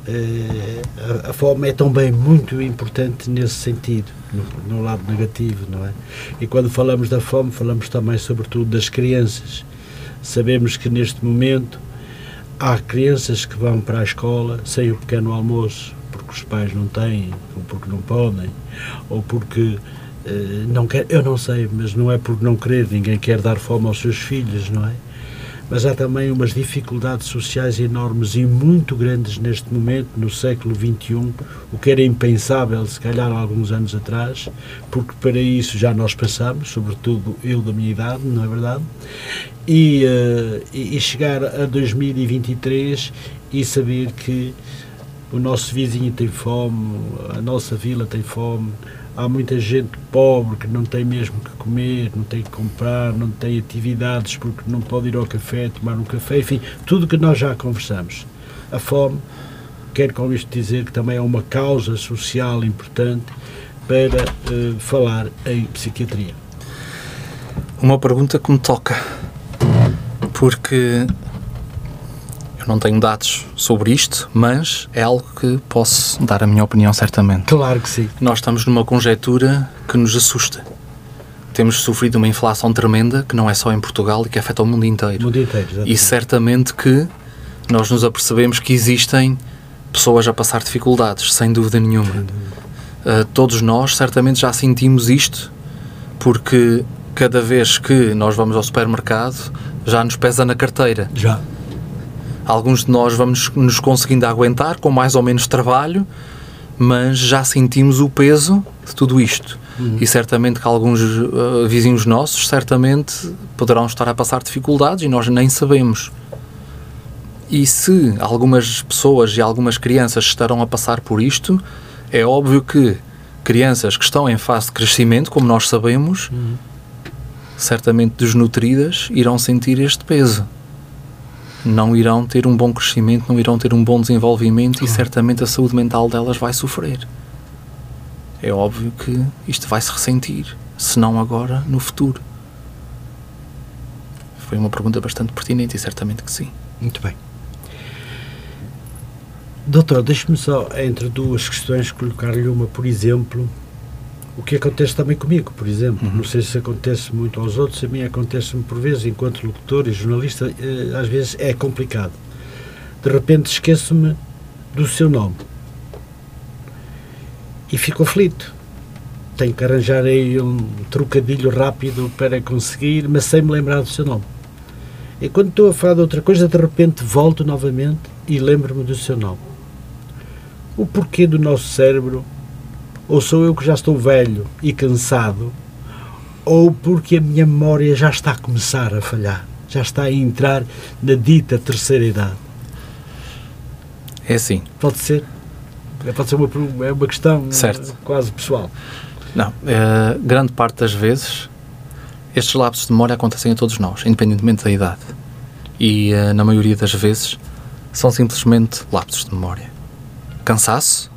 Eh, a, a fome é também muito importante nesse sentido, no, no lado negativo, não é? E quando falamos da fome, falamos também, sobretudo, das crianças. Sabemos que neste momento há crianças que vão para a escola sem o pequeno almoço, porque os pais não têm, ou porque não podem, ou porque eh, não quer, eu não sei, mas não é por não querer, ninguém quer dar fome aos seus filhos, não é? Mas há também umas dificuldades sociais enormes e muito grandes neste momento, no século XXI, o que era impensável, se calhar, há alguns anos atrás, porque para isso já nós passamos, sobretudo eu da minha idade, não é verdade? E, eh, e, e chegar a 2023 e saber que o nosso vizinho tem fome, a nossa vila tem fome, há muita gente pobre que não tem mesmo que comer, não tem que comprar, não tem atividades porque não pode ir ao café, tomar um café, enfim, tudo que nós já conversamos. A fome, quero com isto dizer que também é uma causa social importante para eh, falar em psiquiatria.
Uma pergunta que me toca, porque eu não tenho dados sobre isto, mas é algo que posso dar a minha opinião certamente.
Claro que sim.
Nós estamos numa conjectura que nos assusta. Temos sofrido uma inflação tremenda que não é só em Portugal e que afeta o mundo
O
inteiro.
mundo inteiro. exatamente.
E certamente que nós nos apercebemos que existem pessoas a passar dificuldades, sem dúvida nenhuma. Uh, todos nós certamente já sentimos isto, porque cada vez que nós vamos ao supermercado já nos pesa na carteira.
Já.
Alguns de nós vamos nos conseguindo aguentar com mais ou menos trabalho, mas já sentimos o peso de tudo isto. E certamente que alguns uh, vizinhos nossos certamente poderão estar a passar dificuldades e nós nem sabemos. E se algumas pessoas e algumas crianças estarão a passar por isto, é óbvio que crianças que estão em fase de crescimento, como nós sabemos, certamente desnutridas, irão sentir este peso. Não irão ter um bom crescimento, não irão ter um bom desenvolvimento e certamente a saúde mental delas vai sofrer. É óbvio que isto vai se ressentir, se não agora, no futuro. Foi uma pergunta bastante pertinente e certamente que sim.
Muito bem. Doutor, deixe-me só, entre duas questões, colocar-lhe uma, por exemplo, o que acontece também comigo, por exemplo. Não sei se acontece muito aos outros, a mim acontece-me por vezes, enquanto locutor e jornalista, eh, às vezes é complicado. De repente esqueço-me do seu nome e fico aflito. tenho que arranjar aí um trocadilho rápido para conseguir, mas sem me lembrar do seu nome. E quando estou a falar de outra coisa, de repente volto novamente e lembro-me do seu nome. O porquê do nosso cérebro, ou sou eu que já estou velho e cansado, ou porque a minha memória já está a começar a falhar, já está a entrar na dita terceira idade.
É assim.
Pode ser? Pode ser uma, é uma questão
certo.
quase pessoal.
Não, é, grande parte das vezes estes lapsos de memória acontecem a todos nós, independentemente da idade. E é, na maioria das vezes são simplesmente lapsos de memória. Cansaço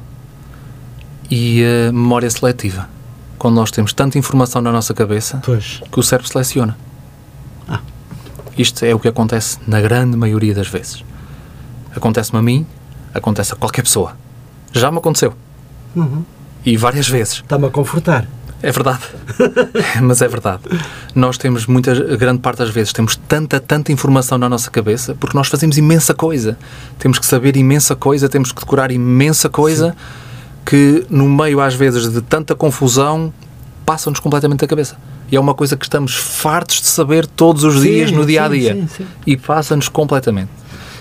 e é, memória seletiva. Quando nós temos tanta informação na nossa cabeça
pois.
que o cérebro seleciona.
Ah.
Isto é o que acontece na grande maioria das vezes. Acontece-me a mim, acontece a qualquer pessoa. Já me aconteceu.
Uhum.
E várias vezes.
Está-me a confortar.
É verdade. Mas é verdade. Nós temos muita, grande parte das vezes, temos tanta, tanta informação na nossa cabeça porque nós fazemos imensa coisa. Temos que saber imensa coisa, temos que decorar imensa coisa sim. Que, no meio, às vezes, de tanta confusão, passa-nos completamente da cabeça. E é uma coisa que estamos fartos de saber todos os sim, dias, no dia a dia. Sim, e passa-nos completamente.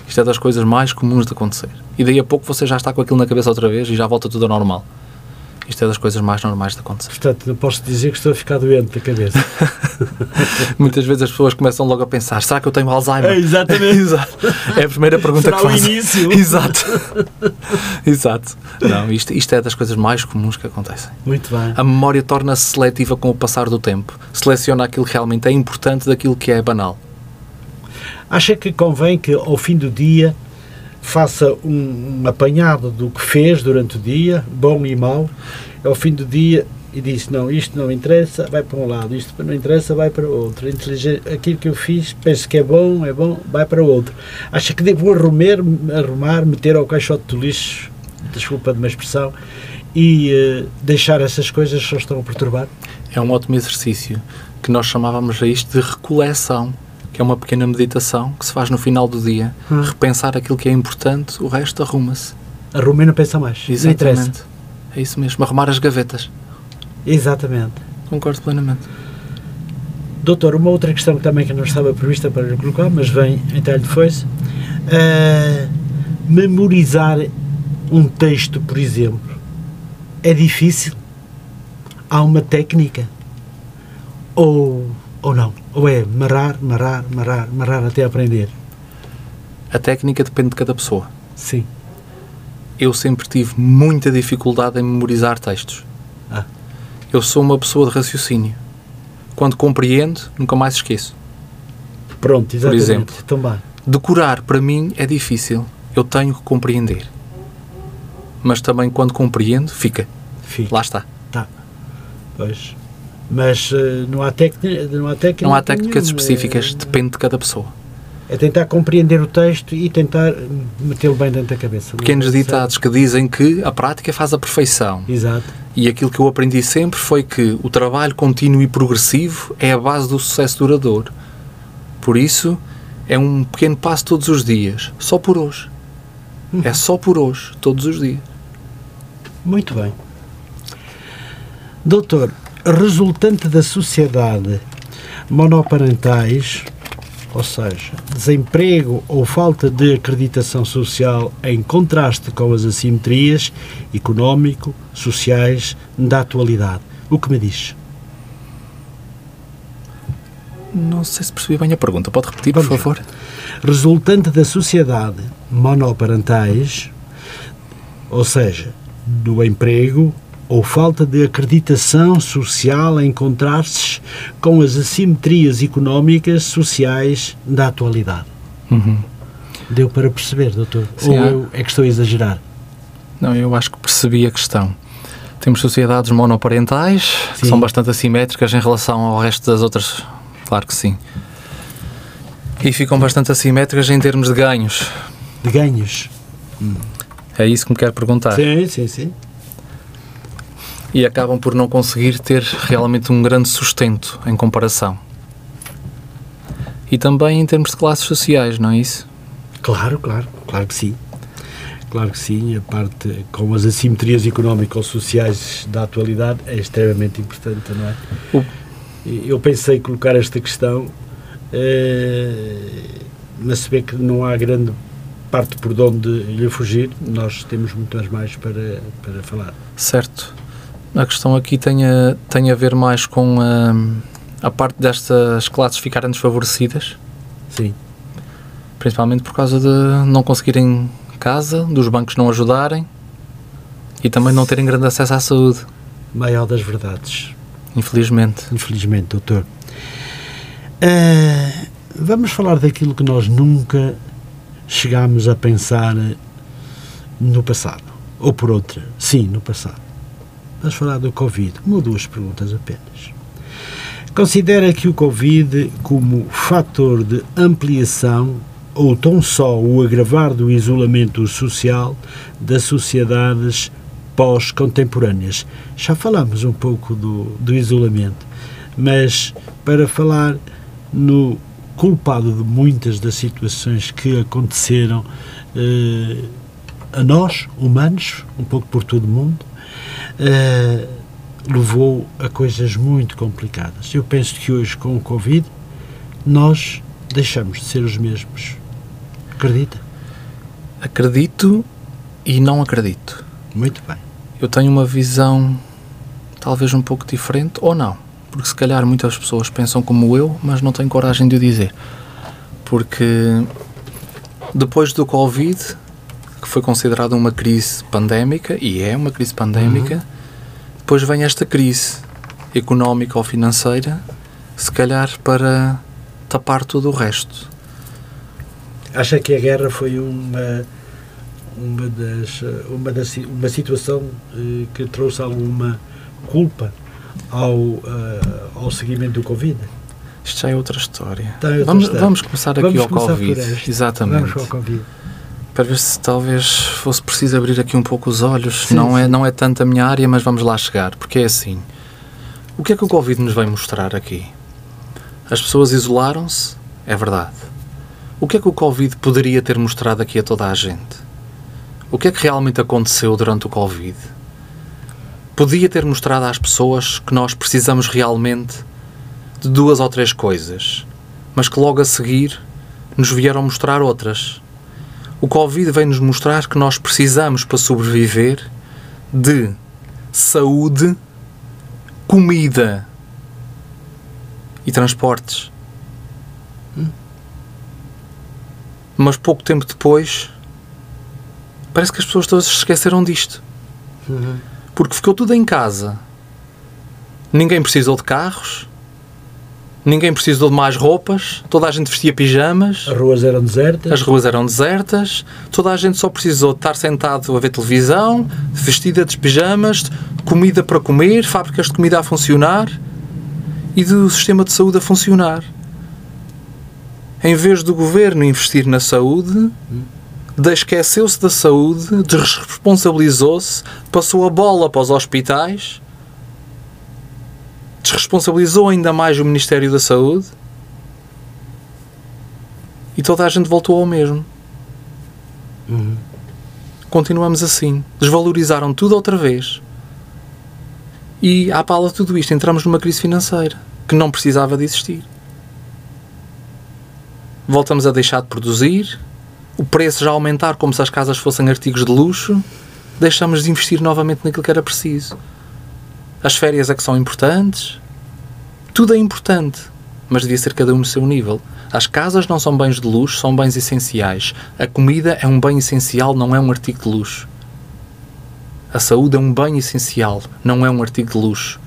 Isto é das coisas mais comuns de acontecer. E daí a pouco você já está com aquilo na cabeça outra vez e já volta tudo ao normal. Isto é das coisas mais normais de acontecer.
Portanto, não posso dizer que estou a ficar doente da cabeça.
Muitas vezes as pessoas começam logo a pensar: será que eu tenho Alzheimer?
É, exatamente.
Exato. É a primeira pergunta
será
que fazem.
o início.
Exato. Exato. Não, isto, isto é das coisas mais comuns que acontecem.
Muito bem.
A memória torna-se seletiva com o passar do tempo. Seleciona aquilo que realmente é importante daquilo que é banal.
Acha que convém que ao fim do dia faça um, um, apanhado do que fez durante o dia, bom e mau, ao fim do dia e disse, não, isto não interessa, vai para um lado, isto não interessa, vai para outro. Aquilo que eu fiz, penso que é bom, é bom, vai para outro. Acha que devo arrumar, arrumar meter ao caixote do lixo, desculpa de uma expressão, e uh, deixar essas coisas que só estão a perturbar?
É um ótimo exercício que nós chamávamos a isto de recoleção que é uma pequena meditação que se faz no final do dia. Hum. Repensar aquilo que é importante, o resto arruma-se.
Arruma e não pensa mais.
Exatamente. É isso mesmo, arrumar as gavetas.
Exatamente.
Concordo plenamente.
Doutor, uma outra questão também que não estava prevista para lhe colocar, mas vem em talho de foice. Uh, memorizar um texto, por exemplo, é difícil? Há uma técnica? Ou ou não? Ou é marar, marar, marar, marar até aprender?
A técnica depende de cada pessoa.
Sim.
Eu sempre tive muita dificuldade em memorizar textos.
Ah.
Eu sou uma pessoa de raciocínio. Quando compreendo, nunca mais esqueço.
Pronto, exatamente. Por exemplo, Também.
decorar para mim é difícil. Eu tenho que compreender. Mas também quando compreendo, fica.
Fica.
Lá está.
Tá. Pois. Mas uh, não há. Não há, técnica
não há técnicas nenhuma. específicas, é, depende de cada pessoa.
É tentar compreender o texto e tentar metê-lo bem dentro da cabeça.
Pequenos ditados que dizem que a prática faz a perfeição.
Exato.
E aquilo que eu aprendi sempre foi que o trabalho contínuo e progressivo é a base do sucesso duradouro. Por isso, é um pequeno passo todos os dias, só por hoje. Uhum. É só por hoje, todos os dias.
Muito bem. Doutor, resultante da sociedade monoparentais, ou seja, desemprego ou falta de acreditação social em contraste com as assimetrias económico-sociais da atualidade. O que me diz?
Não sei se percebi bem a pergunta. Pode repetir, por favor?
Resultante da sociedade monoparentais, ou seja, do emprego ou falta de acreditação social em contrastes com as assimetrias económicas sociais da atualidade.
Uhum.
Deu para perceber, doutor? Sim, ou eu é que estou a exagerar?
Não, eu acho que percebi a questão. Temos sociedades monoparentais, sim. que são bastante assimétricas em relação ao resto das outras. Claro que sim. E ficam bastante assimétricas em termos de ganhos.
De ganhos?
Hum. É isso que me quer perguntar.
Sim, sim, sim
e acabam por não conseguir ter realmente um grande sustento em comparação. E também em termos de classes sociais, não é isso?
Claro, claro, claro que sim.
Claro
que sim. A parte com as assimetrias económico-sociais da atualidade é extremamente importante, não é? O... Eu pensei colocar esta questão, eh, mas se vê que não há grande parte por onde lhe fugir, nós temos muitas mais para, para falar.
Certo. A questão aqui tem a, tem a ver mais com a, a parte destas classes ficarem desfavorecidas.
Sim.
Principalmente por causa de não conseguirem casa, dos bancos não ajudarem e também não terem grande acesso à saúde.
Maior das verdades.
Infelizmente.
Infelizmente, doutor. Uh, vamos falar daquilo que nós nunca chegámos a pensar no passado. Ou por outra, sim, no passado. Vamos falar do Covid. Uma ou duas perguntas apenas. Considera que o Covid, como fator de ampliação ou tão só o agravar do isolamento social das sociedades pós-contemporâneas. Já falamos um pouco do, do isolamento, mas para falar no culpado de muitas das situações que aconteceram eh, a nós, humanos, um pouco por todo o mundo, eh, levou a coisas muito complicadas. Eu penso que hoje, com o Covid, nós deixamos de ser os mesmos Acredita?
Acredito e não acredito.
Muito bem.
Eu tenho uma visão talvez um pouco diferente, ou não. Porque se calhar muitas pessoas pensam como eu, mas não têm coragem de o dizer. Porque depois do Covid, que foi considerada uma crise pandémica, e é uma crise pandémica, uhum. depois vem esta crise económica ou financeira, se calhar para tapar tudo o resto.
Acha que a guerra foi uma uma das uma das, uma situação eh, que trouxe alguma culpa ao uh, ao seguimento do Covid?
Isto já é outra história. Outra vamos, história. vamos começar aqui vamos ao Covid. Exatamente. Vamos ao Covid. Para ver se talvez fosse preciso abrir aqui um pouco os olhos. Sim, não, sim. É, não é tanto a minha área, mas vamos lá chegar. Porque é assim. O que é que o Covid nos vai mostrar aqui? As pessoas isolaram-se, é verdade. O que é que o Covid poderia ter mostrado aqui a toda a gente? O que é que realmente aconteceu durante o Covid? Podia ter mostrado às pessoas que nós precisamos realmente de duas ou três coisas, mas que logo a seguir nos vieram mostrar outras. O Covid vem-nos mostrar que nós precisamos, para sobreviver, de saúde, comida e transportes. mas pouco tempo depois parece que as pessoas todas se esqueceram disto. Uhum. Porque ficou tudo em casa. Ninguém precisou de carros, ninguém precisou de mais roupas, toda a gente vestia pijamas.
As ruas eram desertas.
As ruas eram desertas, toda a gente só precisou de estar sentado a ver televisão, vestida de pijamas, comida para comer, fábricas de comida a funcionar e do sistema de saúde a funcionar em vez do governo investir na saúde, esqueceu-se da saúde, desresponsabilizou-se, passou a bola para os hospitais, desresponsabilizou ainda mais o Ministério da Saúde e toda a gente voltou ao mesmo. Uhum. Continuamos assim. Desvalorizaram tudo outra vez. E à pala de tudo isto entramos numa crise financeira que não precisava de existir voltamos a deixar de produzir, o preço já aumentar como se as casas fossem artigos de luxo, deixamos de investir novamente naquilo que era preciso. As férias é que são importantes, tudo é importante, mas devia ser cada um no seu nível. As casas não são bens de luxo, são bens essenciais. A comida é um bem essencial, não é um artigo de luxo. A saúde é um bem essencial, não é um artigo de luxo.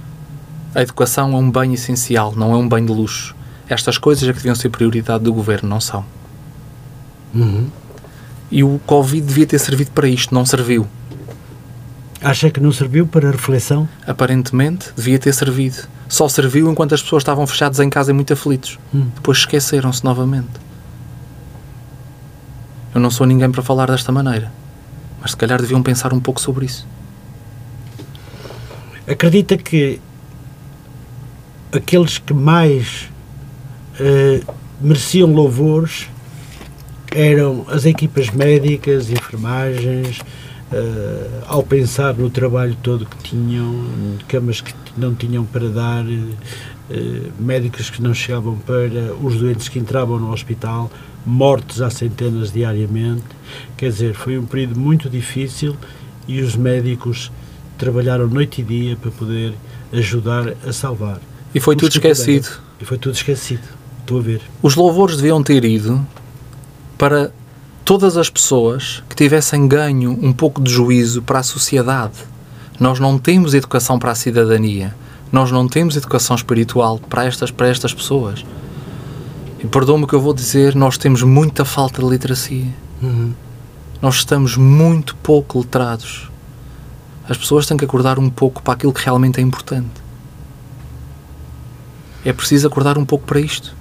A educação é um bem essencial, não é um bem de luxo. Estas coisas é que deviam ser prioridade do governo, não são.
Uhum.
E o Covid devia ter servido para isto, não serviu.
Acha que não serviu para reflexão?
Aparentemente, devia ter servido. Só serviu enquanto as pessoas estavam fechadas em casa e muito aflitos. Hum. Depois esqueceram-se novamente. Eu não sou ninguém para falar desta maneira. Mas se calhar deviam pensar um pouco sobre isso.
Acredita que aqueles que mais uh, mereciam louvores eram as equipas médicas, enfermagens, uh, ao pensar no trabalho todo que tinham, camas que não tinham para dar, uh, médicos que não chegavam para os doentes que entravam no hospital, mortes a centenas diariamente. Quer dizer, foi um período muito difícil e os médicos trabalharam noite e dia para poder ajudar a salvar.
E foi tudo esquecido.
Puderam. E foi tudo esquecido. Estou a ver.
Os louvores deviam ter ido para todas as pessoas que tivessem ganho um pouco de juízo para a sociedade. Nós não temos educação para a cidadania. Nós não temos educação espiritual para estas, para estas pessoas. E perdoa-me o que eu vou dizer, nós temos muita falta de literacia. Uhum. Nós estamos muito pouco letrados. As pessoas têm que acordar um pouco para aquilo que realmente é importante. É preciso acordar um pouco para isto.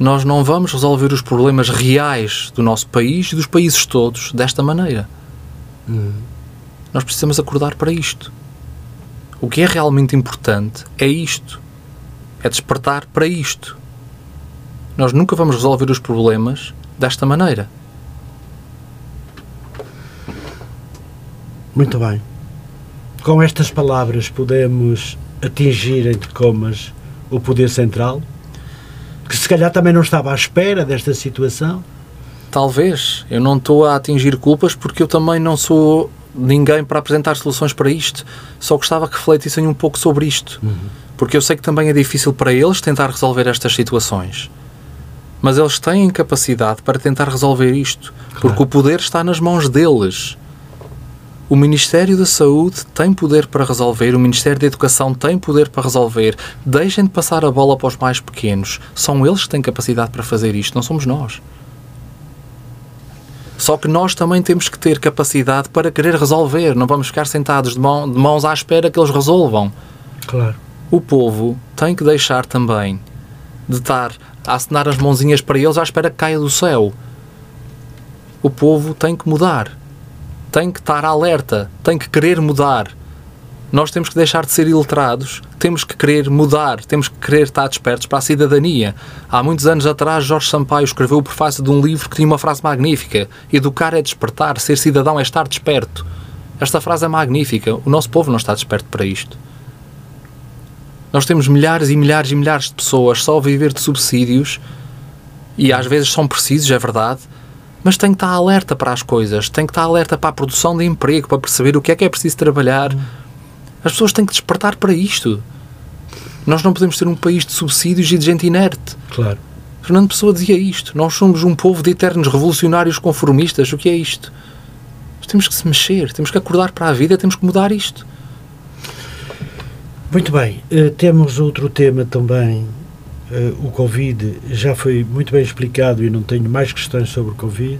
Nós não vamos resolver os problemas reais do nosso país e dos países todos desta maneira. Uhum. Nós precisamos acordar para isto. O que é realmente importante é isto. É despertar para isto. Nós nunca vamos resolver os problemas desta maneira.
Muito bem. Com estas palavras podemos atingir entre comas o poder central, que se calhar também não estava à espera desta situação.
Talvez. Eu não estou a atingir culpas porque eu também não sou ninguém para apresentar soluções para isto. Só gostava que refletissem um pouco sobre isto. Uhum. Porque eu sei que também é difícil para eles tentar resolver estas situações mas eles têm capacidade para tentar resolver isto, claro. porque o poder está nas mãos deles. O Ministério da Saúde tem poder para resolver, o Ministério da Educação tem poder para resolver. Deixem de passar a bola para os mais pequenos. São eles que têm capacidade para fazer isto, não somos nós. Só que nós também temos que ter capacidade para querer resolver. Não vamos ficar sentados de, mão, de mãos à espera que eles resolvam.
Claro.
O povo tem que deixar também de estar a acenar as mãozinhas para eles à espera que caia do céu. O povo tem que mudar. Tem que estar alerta. Tem que querer mudar. Nós temos que deixar de ser iletrados, temos que querer mudar, temos que querer estar despertos para a cidadania. Há muitos anos atrás, Jorge Sampaio escreveu o prefácio de um livro que tinha uma frase magnífica: Educar é despertar, ser cidadão é estar desperto. Esta frase é magnífica. O nosso povo não está desperto para isto. Nós temos milhares e milhares e milhares de pessoas só a viver de subsídios e às vezes são precisos, é verdade, mas tem que estar alerta para as coisas, tem que estar alerta para a produção de emprego, para perceber o que é que é preciso trabalhar. As pessoas têm que despertar para isto. Nós não podemos ter um país de subsídios e de gente inerte.
Claro.
Fernando Pessoa dizia isto. Nós somos um povo de eternos revolucionários conformistas. O que é isto? Temos que se mexer, temos que acordar para a vida, temos que mudar isto.
Muito bem, uh, temos outro tema também. Uh, o Covid já foi muito bem explicado e não tenho mais questões sobre o Covid,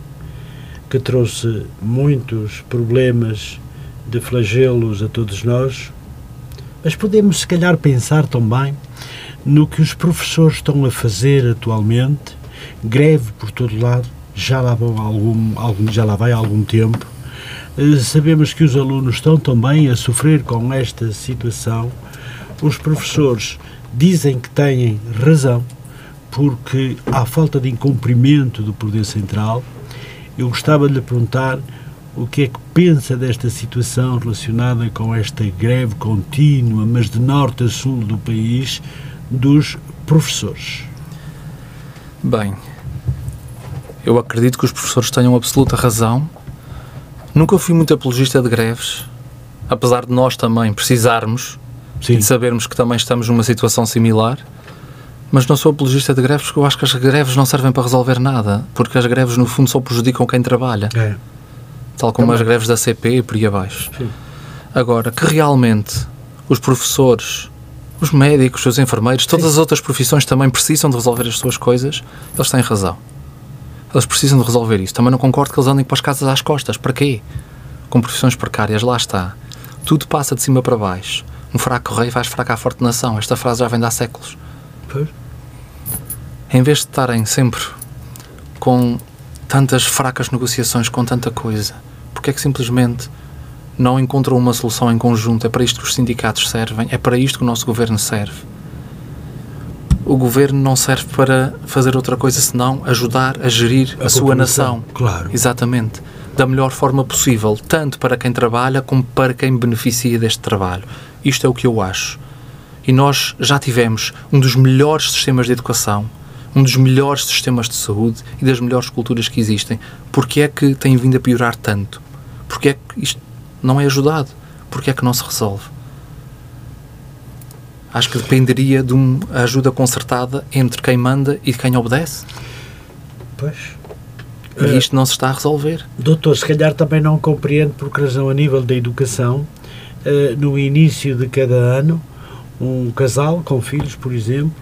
que trouxe muitos problemas de flagelos a todos nós, mas podemos se calhar pensar também no que os professores estão a fazer atualmente, greve por todo lado, já lá, vão algum, algum, já lá vai há algum tempo. Uh, sabemos que os alunos estão também a sofrer com esta situação. Os professores dizem que têm razão, porque há falta de incumprimento do Poder Central. Eu gostava de lhe perguntar o que é que pensa desta situação relacionada com esta greve contínua, mas de norte a sul do país, dos professores.
Bem, eu acredito que os professores tenham absoluta razão. Nunca fui muito apologista de greves, apesar de nós também precisarmos Sim. e de sabermos que também estamos numa situação similar. Mas não sou apologista de greves porque eu acho que as greves não servem para resolver nada, porque as greves no fundo só prejudicam quem trabalha. É. Tal como também. as greves da CP e por aí abaixo. Sim. Agora, que realmente os professores, os médicos, os enfermeiros, todas Sim. as outras profissões também precisam de resolver as suas coisas, eles têm razão. Eles precisam de resolver isso. Também não concordo que eles andem para as casas às costas. Para quê? Com profissões precárias, lá está. Tudo passa de cima para baixo. Um fraco rei faz fraca a forte nação. Esta frase já vem de há séculos. Pois. Em vez de estarem sempre com tantas fracas negociações, com tanta coisa, porque é que simplesmente não encontram uma solução em conjunto? É para isto que os sindicatos servem, é para isto que o nosso governo serve. o governo não serve para fazer outra coisa senão ajudar a gerir a,
A
sua nação.
claro.
Exatamente. Da melhor forma possível, tanto para quem trabalha como para quem beneficia deste trabalho. Isto é o que eu acho. E nós já tivemos um dos melhores sistemas de educação, um dos melhores sistemas de saúde e das melhores culturas que existem. Porque é que tem vindo a piorar tanto? Porque é que isto não é ajudado? Porque é que não se resolve? Acho que dependeria de uma ajuda concertada entre quem manda e quem obedece.
Pois.
E isto não se está a resolver.
Doutor, se calhar também não compreende por que razão a nível da educação, eh, no início de cada ano, um casal com filhos, por exemplo,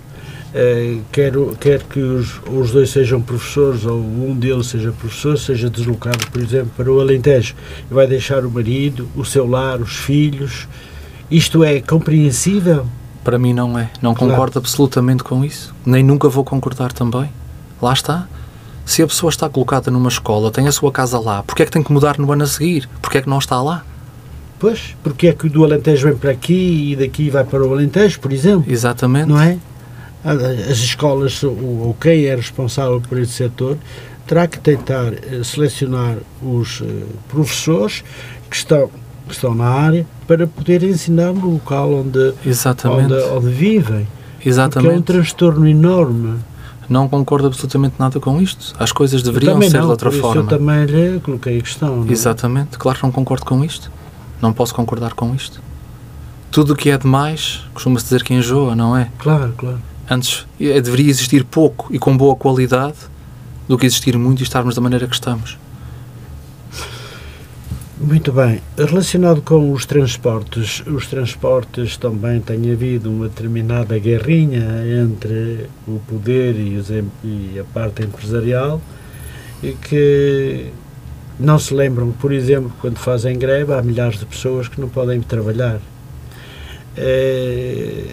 eh, quer, quer que os, os dois sejam professores ou um deles seja professor, seja deslocado, por exemplo, para o Alentejo e vai deixar o marido, o seu lar, os filhos. Isto é compreensível?
Para mim não é. Não
Claro.
concordo absolutamente com isso. Nem nunca vou concordar também. Lá está. Se a pessoa está colocada numa escola, tem a sua casa lá, porque é que tem que mudar no ano a seguir? Porque é que não está lá?
Pois, porque é que o do Alentejo vem para aqui e daqui vai para o Alentejo, por exemplo?
Exatamente.
não é? As escolas, ou quem é responsável por esse setor, terá que tentar eh, selecionar os eh, professores que estão, que estão na área para poder ensinar no local onde,
Exatamente.
onde, onde vivem. Porque é um
Exatamente.
transtorno enorme.
Não concordo absolutamente nada com isto. As coisas deveriam ser
não,
de outra forma.
Eu também lhe coloquei a questão. não é?
Exatamente. Claro que não concordo com isto. Não posso concordar com isto. Tudo o que é demais, costuma-se dizer que enjoa, não é?
Claro, claro.
Antes eh, deveria existir pouco e com boa qualidade do que existir muito e estarmos da maneira que estamos.
Muito bem. Relacionado com os transportes, os transportes também tem havido uma determinada guerrinha entre o poder e, os e a parte empresarial e que não se lembram, por exemplo, quando fazem greve, há milhares de pessoas que não podem trabalhar. Eh,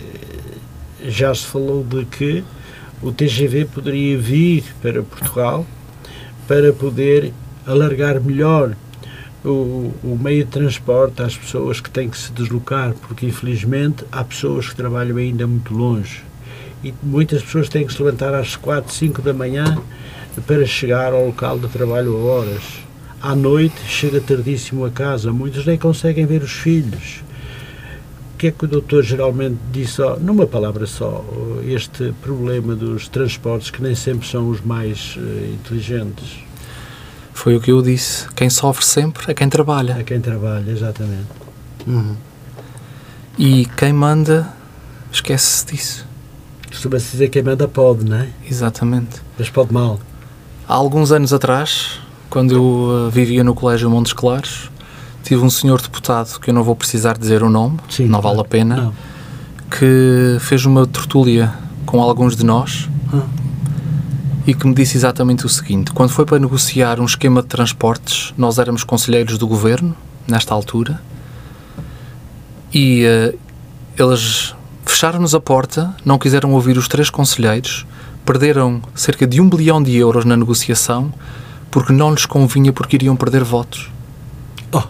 já se falou de que o TGV poderia vir para Portugal para poder alargar melhor o, o meio de transporte às pessoas que têm que se deslocar, porque infelizmente há pessoas que trabalham ainda muito longe e muitas pessoas têm que se levantar às 4, 5 da manhã para chegar ao local de trabalho a horas. À noite chega tardíssimo a casa, muitos nem conseguem ver os filhos. O que é que o doutor geralmente diz só, numa palavra só, este problema dos transportes que nem sempre são os mais eh, inteligentes?
Foi o que eu disse. Quem sofre sempre é quem trabalha.
A quem trabalha, exatamente. Uhum.
E quem manda, esquece-se disso.
Costuma-se dizer que quem manda pode, não é?
Exatamente.
Mas pode mal.
Há alguns anos atrás, quando eu uh, vivia no Colégio Montes Claros, tive um senhor deputado, que eu não vou precisar dizer o nome,
Sim,
não vale a pena,
Não.
que fez uma tertúlia com alguns de nós
Ah.
e que me disse exatamente o seguinte: quando foi para negociar um esquema de transportes, nós éramos conselheiros do governo, nesta altura, e eh, eles fecharam-nos a porta, não quiseram ouvir os três conselheiros, perderam cerca de um bilhão de euros na negociação porque não lhes convinha porque iriam perder votos.
Oh.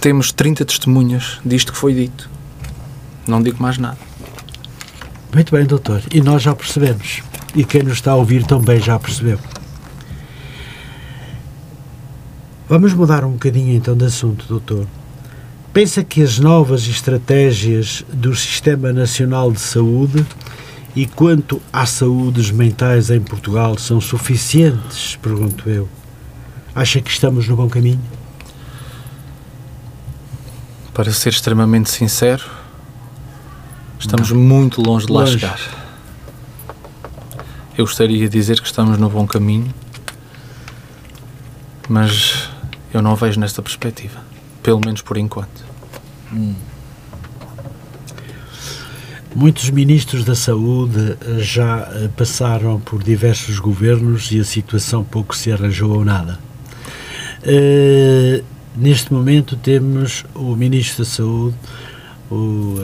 Temos 30 testemunhas disto que foi dito. Não digo mais nada.
Muito bem, doutor. E nós já percebemos. E quem nos está a ouvir também já percebeu. Vamos mudar um bocadinho então de assunto, doutor. Pensa que as novas estratégias do Sistema Nacional de Saúde e quanto às saúdes mentais em Portugal são suficientes? Pergunto eu. Acha que estamos no bom caminho?
Para ser extremamente sincero, estamos muito longe de lá
Longe.
chegar. Eu gostaria de dizer que estamos no bom caminho, mas eu não vejo nesta perspectiva, pelo menos por enquanto.
Muitos ministros da saúde eh, já eh, passaram por diversos governos e a situação pouco se arranjou ou nada. Eh, neste momento temos o ministro da saúde, o,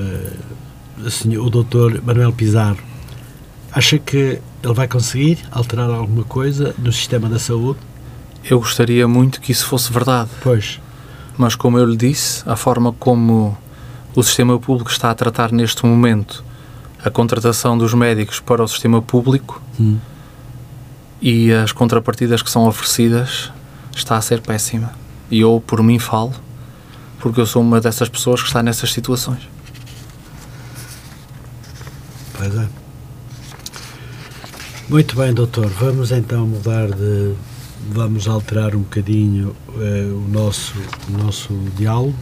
o senhor, o doutor Manuel Pizarro. Acha que ele vai conseguir alterar alguma coisa no sistema da saúde?
Eu gostaria muito que isso fosse verdade,
Pois.
mas como eu lhe disse, a forma como o sistema público está a tratar neste momento a contratação dos médicos para o sistema público
Hum.
e as contrapartidas que são oferecidas está a ser péssima. E eu, por mim, falo, porque eu sou uma dessas pessoas que está nessas situações.
Pois é. Muito bem, doutor. Vamos então mudar de. Vamos alterar um bocadinho eh, o, nosso, o nosso diálogo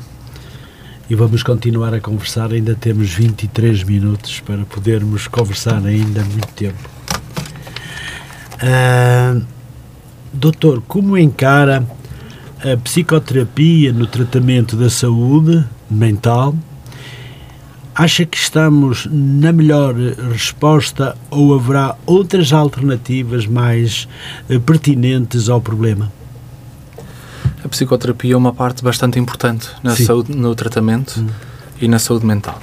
e vamos continuar a conversar. Ainda temos 23 minutos para podermos conversar ainda muito tempo. Ah, doutor, como encara a psicoterapia no tratamento da saúde mental? Acha que estamos na melhor resposta ou haverá outras alternativas mais eh, pertinentes ao problema?
A psicoterapia é uma parte bastante importante na
Sim.
saúde, no tratamento
Hum.
e na saúde mental.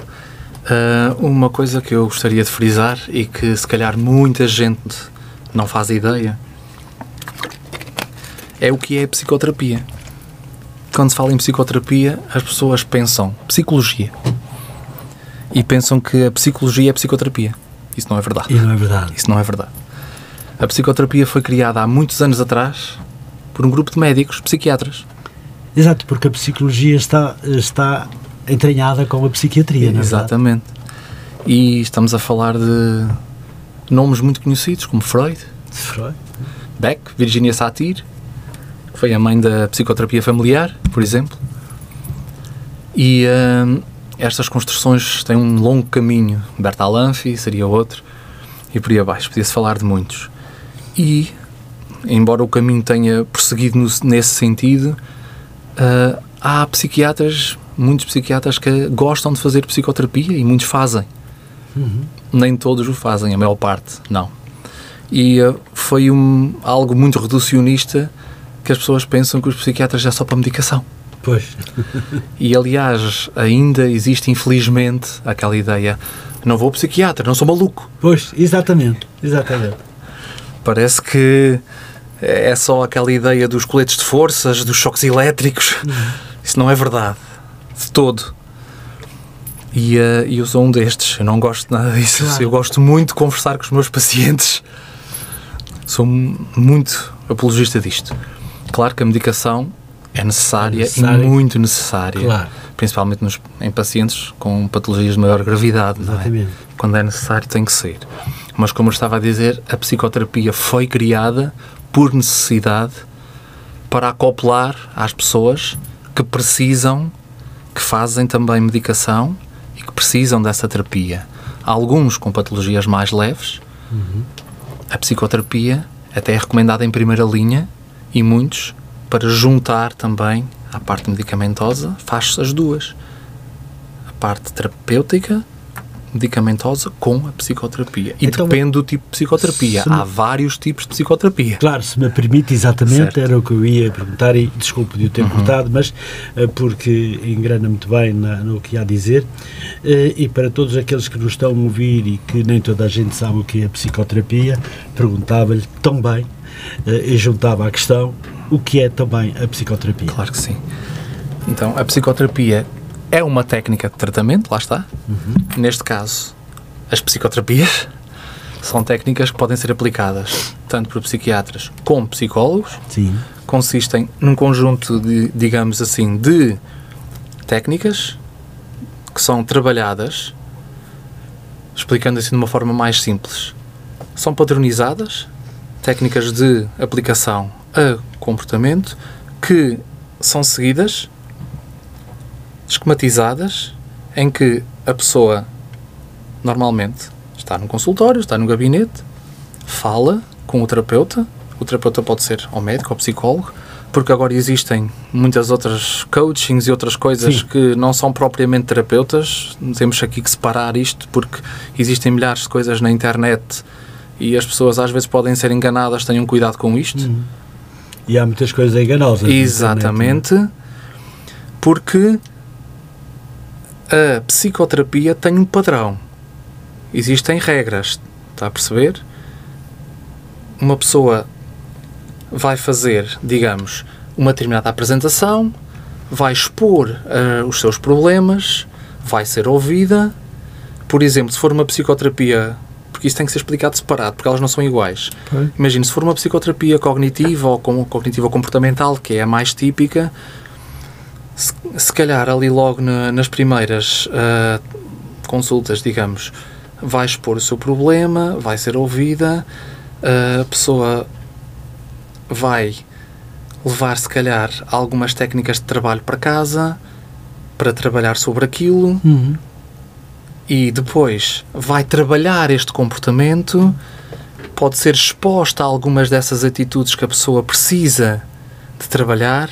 Ah, uma coisa que eu gostaria de frisar e que se calhar muita gente não faz ideia é o que é a psicoterapia. Quando se fala em psicoterapia, as pessoas pensam psicologia e pensam que a psicologia é psicoterapia. Isso não é verdade.
E não é verdade.
Isso não é verdade. A psicoterapia foi criada há muitos anos atrás por um grupo de médicos, psiquiatras.
Exato, porque a psicologia está, está entranhada com a psiquiatria, não é verdade?
Exatamente. E estamos a falar de nomes muito conhecidos, como Freud,
Freud.
Beck, Virginia Satir, que foi a mãe da psicoterapia familiar, por exemplo. E hum, estas construções têm um longo caminho. Bertalanffy seria outro, e por aí abaixo. Podia-se falar de muitos. E, embora o caminho tenha prosseguido no- nesse sentido, ah, há psiquiatras, muitos psiquiatras que gostam de fazer psicoterapia e muitos fazem. Nem todos o fazem, a maior parte não. E ah, foi um, algo muito reducionista que as pessoas pensam que os psiquiatras é só para medicação.
Pois.
E aliás, ainda existe infelizmente aquela ideia: não vou psiquiatra, não sou maluco.
Pois, exatamente. Exatamente.
Parece que é só aquela ideia dos coletes de forças, dos choques elétricos. Isso não é verdade. De todo. E eh, eu sou um destes. Eu não gosto nada disso.
Claro.
Eu gosto muito de conversar com os meus pacientes. Sou mu- muito apologista disto. Claro que a medicação é necessária,
necessária.
e muito necessária.
Claro.
Principalmente nos, em pacientes com patologias de maior gravidade. é?
Exatamente.
quando é necessário tem que ser. Mas como eu estava a dizer, a psicoterapia foi criada por necessidade para acoplar às pessoas que precisam, que fazem também medicação e que precisam dessa terapia. Alguns com patologias mais leves, a psicoterapia até é recomendada em primeira linha e muitos, para juntar também à parte medicamentosa, faz-se as duas. A parte terapêutica, medicamentosa, com a psicoterapia. E
Então,
depende do tipo de psicoterapia.
se me-
Há vários tipos de psicoterapia.
Claro, se me permite, exatamente,
Certo. Uhum.
era o que eu ia perguntar e desculpe de o ter cortado, mas eh, porque engrana muito bem na- no que há a dizer Eh, e para todos aqueles que nos estão a ouvir e que nem toda a gente sabe o que é psicoterapia, perguntava-lhe também eh, e juntava à questão o que é também a psicoterapia.
Claro que sim. Então, a psicoterapia é uma técnica de tratamento, lá está. Neste caso, as psicoterapias são técnicas que podem ser aplicadas tanto por psiquiatras como psicólogos.
Sim,
Consistem num conjunto de, digamos assim, de técnicas que são trabalhadas, explicando assim de uma forma mais simples. São padronizadas, técnicas de aplicação a comportamento que são seguidas, esquematizadas, em que a pessoa normalmente está num consultório, está no gabinete, fala com o terapeuta. O terapeuta pode ser ou médico ou psicólogo, porque agora existem muitas outras coachings e outras coisas
Sim.
que não são propriamente terapeutas. Temos aqui que separar isto, porque existem milhares de coisas na internet e as pessoas às vezes podem ser enganadas. Tenham cuidado com isto.
e há muitas coisas enganosas. internet,
Exatamente, porque a psicoterapia tem um padrão. Existem regras, está a perceber? Uma pessoa vai fazer, digamos, uma determinada apresentação, vai expor ah, os seus problemas, vai ser ouvida, Por exemplo, se for uma psicoterapia, porque isso tem que ser explicado separado, porque elas não são iguais.
Pois.
Imagine, se for uma psicoterapia cognitiva ou com- cognitiva comportamental, que é a mais típica, se, se calhar ali logo na- nas primeiras ah, consultas, digamos, vai expor o seu problema, vai ser ouvida, a pessoa vai levar, se calhar, algumas técnicas de trabalho para casa para trabalhar sobre aquilo
Uhum.
e depois vai trabalhar este comportamento, pode ser exposta a algumas dessas atitudes que a pessoa precisa de trabalhar.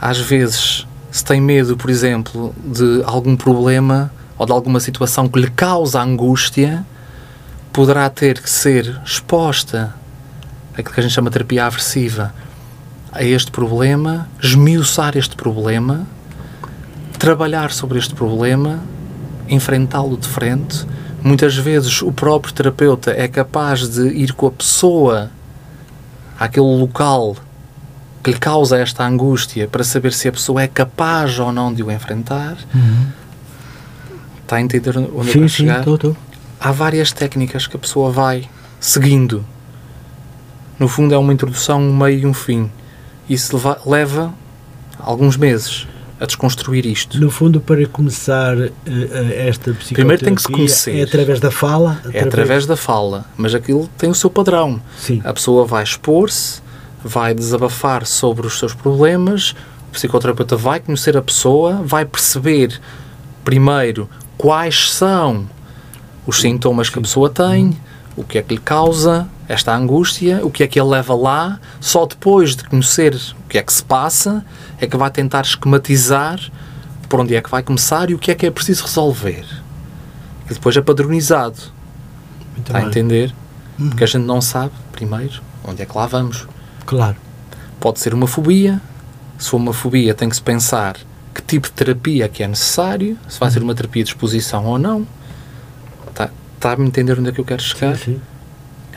Às vezes, se tem medo, por exemplo, de algum problema ou de alguma situação que lhe causa angústia, poderá ter que ser exposta, aquilo que a gente chama de terapia aversiva, a este problema, esmiuçar este problema, trabalhar sobre este problema, enfrentá-lo de frente. Muitas vezes o próprio terapeuta é capaz de ir com a pessoa àquele local que lhe causa esta angústia para saber se a pessoa é capaz ou não de o enfrentar. Está a entender onde eu
Sim,
quero
sim,
chegar?
estou, estou.
há várias técnicas que a pessoa vai seguindo. No fundo, é uma introdução, um meio e um fim. Isso leva, leva alguns meses a desconstruir isto.
No fundo, para começar eh, esta psicoterapia,
Primeiro tem que se conhecer.
é através da fala?
É através da fala, mas aquilo tem o seu padrão.
Sim.
A pessoa vai expor-se, vai desabafar sobre os seus problemas, o psicoterapeuta vai conhecer a pessoa, vai perceber primeiro quais são os sintomas que a pessoa tem, o que é que lhe causa esta angústia, o que é que ele leva lá. Só depois de conhecer o que é que se passa é que vai tentar esquematizar por onde é que vai começar e o que é que é preciso resolver. E depois é padronizado.
Muito
Está a
bem.
entender? Porque a gente não sabe, primeiro, onde é que lá vamos.
Claro.
Pode ser uma fobia. Se for uma fobia, tem que se pensar que tipo de terapia é que é necessário, se vai ser uma terapia de exposição ou não. Está, está a me entender onde é que eu quero chegar?
Sim, sim.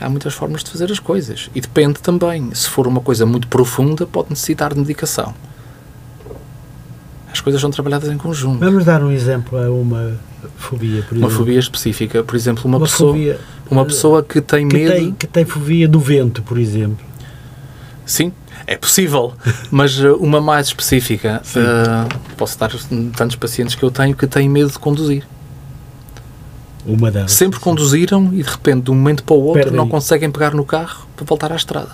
Há muitas formas de fazer as coisas. E depende também. Se for uma coisa muito profunda, pode necessitar de medicação. As coisas são trabalhadas em conjunto.
Vamos dar um exemplo a uma fobia, por
Uma
exemplo.
fobia específica, por exemplo, uma,
Uma
pessoa,
fobia
uma pessoa que tem
que
medo.
tem, que tem fobia do vento, por exemplo.
Sim, é possível, mas uh, uma mais específica. Uh, posso dar tantos pacientes que eu tenho que têm medo de conduzir.
Uma delas.
Sempre conduziram e de repente, de um momento para o outro,
Perdem.
não conseguem pegar no carro para voltar à estrada.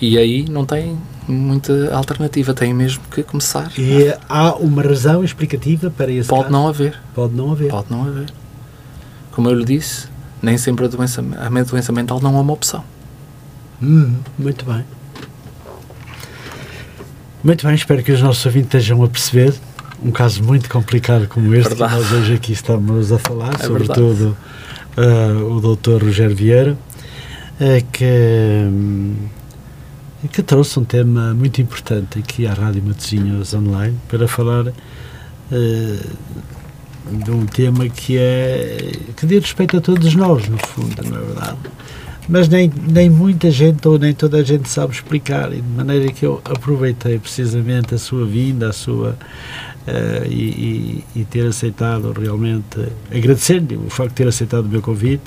E aí não tem muita alternativa, têm mesmo que começar.
E há uma razão explicativa para esse
Pode
caso?
não haver,
Pode não haver.
pode não haver. Como eu lhe disse, nem sempre a doença, a doença mental não é uma opção.
Hum, muito bem. Muito bem, espero que os nossos ouvintes estejam a perceber um caso muito complicado como este
Verdade.
que nós hoje aqui estamos a falar,
É
sobretudo ah, o Dr. Rogério Vieira, eh, que, hum, que trouxe um tema muito importante aqui à Rádio Matosinhos Online para falar eh, de um tema que é que diz respeito a todos nós, no fundo, não é verdade? Mas nem, nem muita gente ou nem toda a gente sabe explicar, e de maneira que eu aproveitei precisamente a sua vinda, a sua eh, e, e- e ter aceitado realmente, agradecer-lhe o facto de ter aceitado o meu convite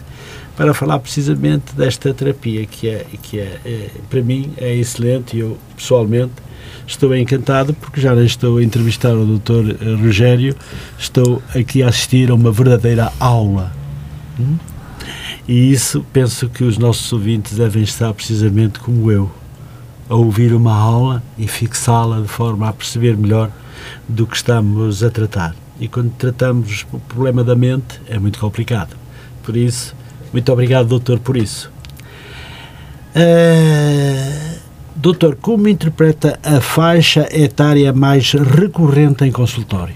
para falar precisamente desta terapia que é que é, é, para mim é excelente e eu pessoalmente estou encantado porque já estou a entrevistar o Dr. Rogério, estou aqui a assistir a uma verdadeira aula. Hum? E isso penso que os nossos ouvintes devem estar precisamente como eu, a ouvir uma aula e fixá-la de forma a perceber melhor do que estamos a tratar. E quando tratamos o problema da mente é muito complicado. Por isso, muito obrigado, doutor, por isso. Eh, doutor, como interpreta a faixa etária mais recorrente em consultório?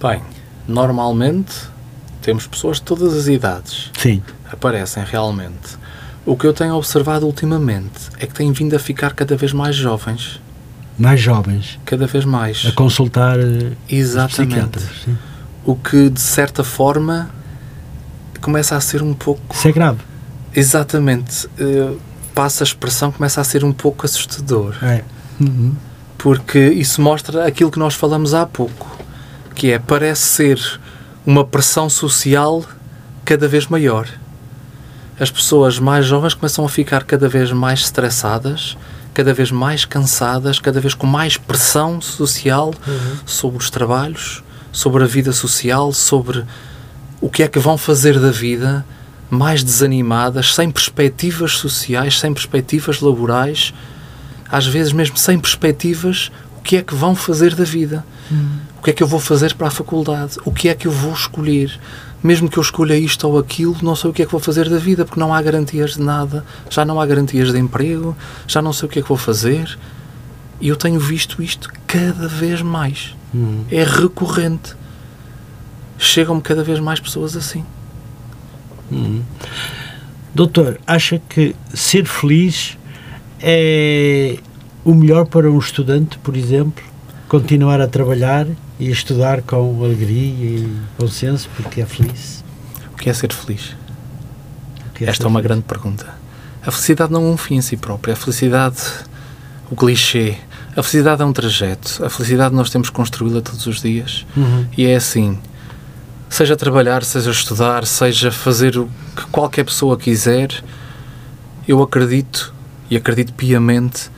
Bem, normalmente temos pessoas de todas as idades.
Sim.
aparecem realmente. O que eu tenho observado ultimamente é que têm vindo a ficar cada vez mais jovens.
Mais jovens
Cada vez mais.
a consultar eh,
Exatamente. O que, de certa forma, começa a ser um pouco.
Isso é grave.
Exatamente. eh, passa a expressão, começa a ser um pouco assustador.
É.
Porque isso mostra aquilo que nós falamos há pouco. Que é, parece ser uma pressão social cada vez maior. As pessoas mais jovens começam a ficar cada vez mais estressadas, cada vez mais cansadas, cada vez com mais pressão social uhum. sobre os trabalhos, sobre a vida social, sobre o que é que vão fazer da vida, mais desanimadas, sem perspectivas sociais, sem perspectivas laborais, às vezes mesmo sem perspectivas, que é que vão fazer da vida? Uhum. O que é que eu vou fazer para a faculdade? O que é que eu vou escolher? Mesmo que eu escolha isto ou aquilo, não sei o que é que vou fazer da vida, porque não há garantias de nada, já não há garantias de emprego, já não sei o que é que vou fazer. E eu tenho visto isto cada vez mais. Uhum. É recorrente. Chegam-me cada vez mais pessoas assim.
Uhum. Doutor, acha que ser feliz é o melhor para um estudante, por exemplo? Continuar a trabalhar e estudar com alegria e bom senso porque é feliz?
O que é ser feliz? É Esta é uma feliz? grande pergunta. A felicidade não é um fim em si próprio. A felicidade, o clichê, a felicidade é um trajeto. A felicidade nós temos que construí-la todos os dias. Uhum. E é assim: seja trabalhar, seja estudar, seja fazer o que qualquer pessoa quiser, eu acredito e acredito piamente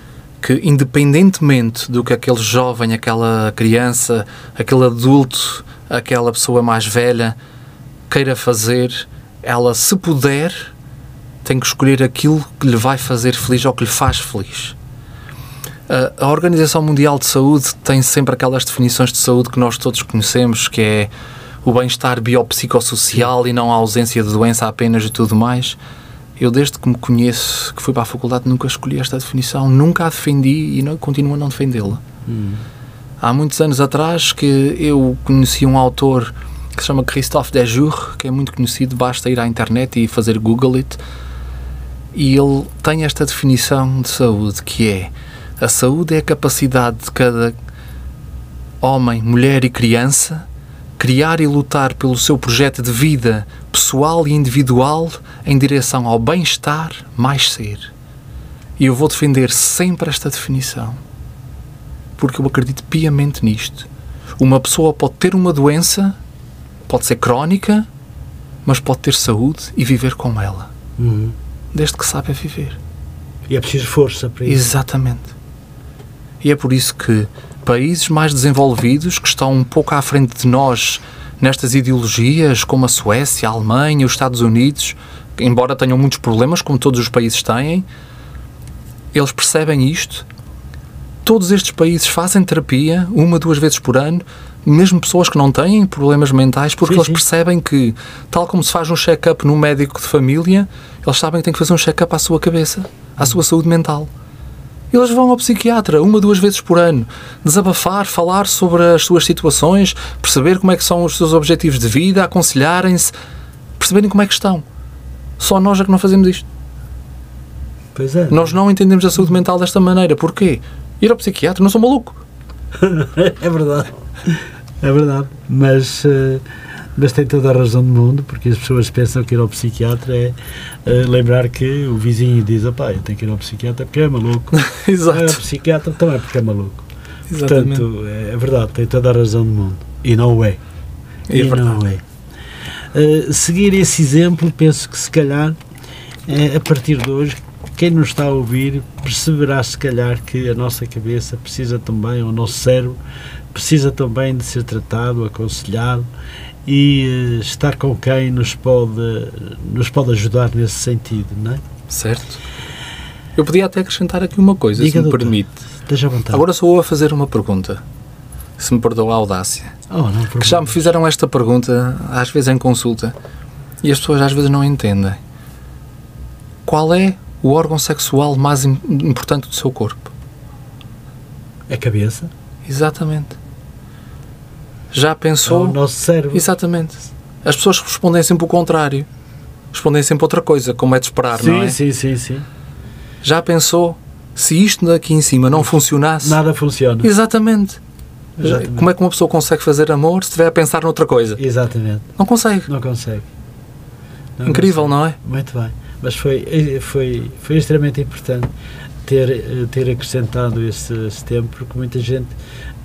que, independentemente do que aquele jovem, aquela criança, aquele adulto, aquela pessoa mais velha queira fazer, ela, se puder, tem que escolher aquilo que lhe vai fazer feliz ou que lhe faz feliz. A Organização Mundial de Saúde tem sempre aquelas definições de saúde que nós todos conhecemos, que é o bem-estar biopsicossocial e não a ausência de doença apenas e tudo mais. Eu, desde que me conheço, que fui para a faculdade, nunca escolhi esta definição, nunca a defendi e não, continuo a não defendê-la. Hum. Há muitos anos atrás que eu conheci um autor que se chama Christophe Dejour, que é muito conhecido, basta ir à internet e fazer Google it, e ele tem esta definição de saúde, que é a saúde é a capacidade de cada homem, mulher e criança criar e lutar pelo seu projeto de vida pessoal e individual em direção ao bem-estar mais ser. E eu vou defender sempre esta definição, porque eu acredito piamente nisto. Uma pessoa pode ter uma doença, pode ser crónica, mas pode ter saúde e viver com ela, uhum. desde que sabe viver.
E é preciso força para isso.
Exatamente. E é por isso que países mais desenvolvidos que estão um pouco à frente de nós nestas ideologias, como a Suécia, a Alemanha, os Estados Unidos, embora tenham muitos problemas, como todos os países têm, eles percebem isto. Todos estes países fazem terapia uma, duas vezes por ano, mesmo pessoas que não têm problemas mentais, porque sim, eles sim. percebem que, tal como se faz um check-up num médico de família, eles sabem que têm que fazer um check-up à sua cabeça, à sua saúde mental. Eles vão ao psiquiatra uma, duas vezes por ano, desabafar, falar sobre as suas situações, perceber como é que são os seus objetivos de vida, aconselharem-se, perceberem como é que estão. Só nós é que não fazemos isto.
Pois é.
Nós não entendemos a saúde mental desta maneira. Porquê? Ir ao psiquiatra, não sou maluco.
é verdade. É verdade. Mas. Uh mas tem toda a razão do mundo, porque as pessoas pensam que ir ao psiquiatra é uh, lembrar que o vizinho diz: opá, eu tenho que ir ao psiquiatra porque é maluco.
Exato.
Ir ao psiquiatra também porque é maluco. Exatamente. Portanto, é, é, verdade, tem toda a razão do mundo. E não é.
É e verdade. não é.
Uh, seguir esse exemplo, penso que se calhar, uh, a partir de hoje, quem nos está a ouvir perceberá se calhar que a nossa cabeça precisa também, o nosso cérebro precisa também de ser tratado, aconselhado e uh, estar com quem nos pode, nos pode ajudar nesse sentido, não é?
Certo. Eu podia até acrescentar aqui uma coisa, Diga, se me doutor, permite.
Esteja à vontade.
Agora sou eu a fazer uma pergunta, se me perdoa a audácia.
Oh, não,
que já me fizeram esta pergunta, às vezes em consulta, e as pessoas às vezes não entendem. Qual é o órgão sexual mais importante do seu corpo?
A cabeça.
Exatamente. Já pensou?
É o nosso cérebro.
Exatamente. As pessoas respondem sempre o contrário. Respondem sempre outra coisa, como é de esperar,
sim,
não é?
Sim, sim, sim.
Já pensou? Se isto daqui em cima não funcionasse.
Nada funciona.
Exatamente. Exatamente. Como é que uma pessoa consegue fazer amor se estiver a pensar noutra coisa?
Exatamente.
Não consegue.
Não consegue.
Não Incrível, consegue. não é?
Muito bem. Mas foi, foi, foi extremamente importante ter, ter acrescentado esse, esse tempo, porque muita gente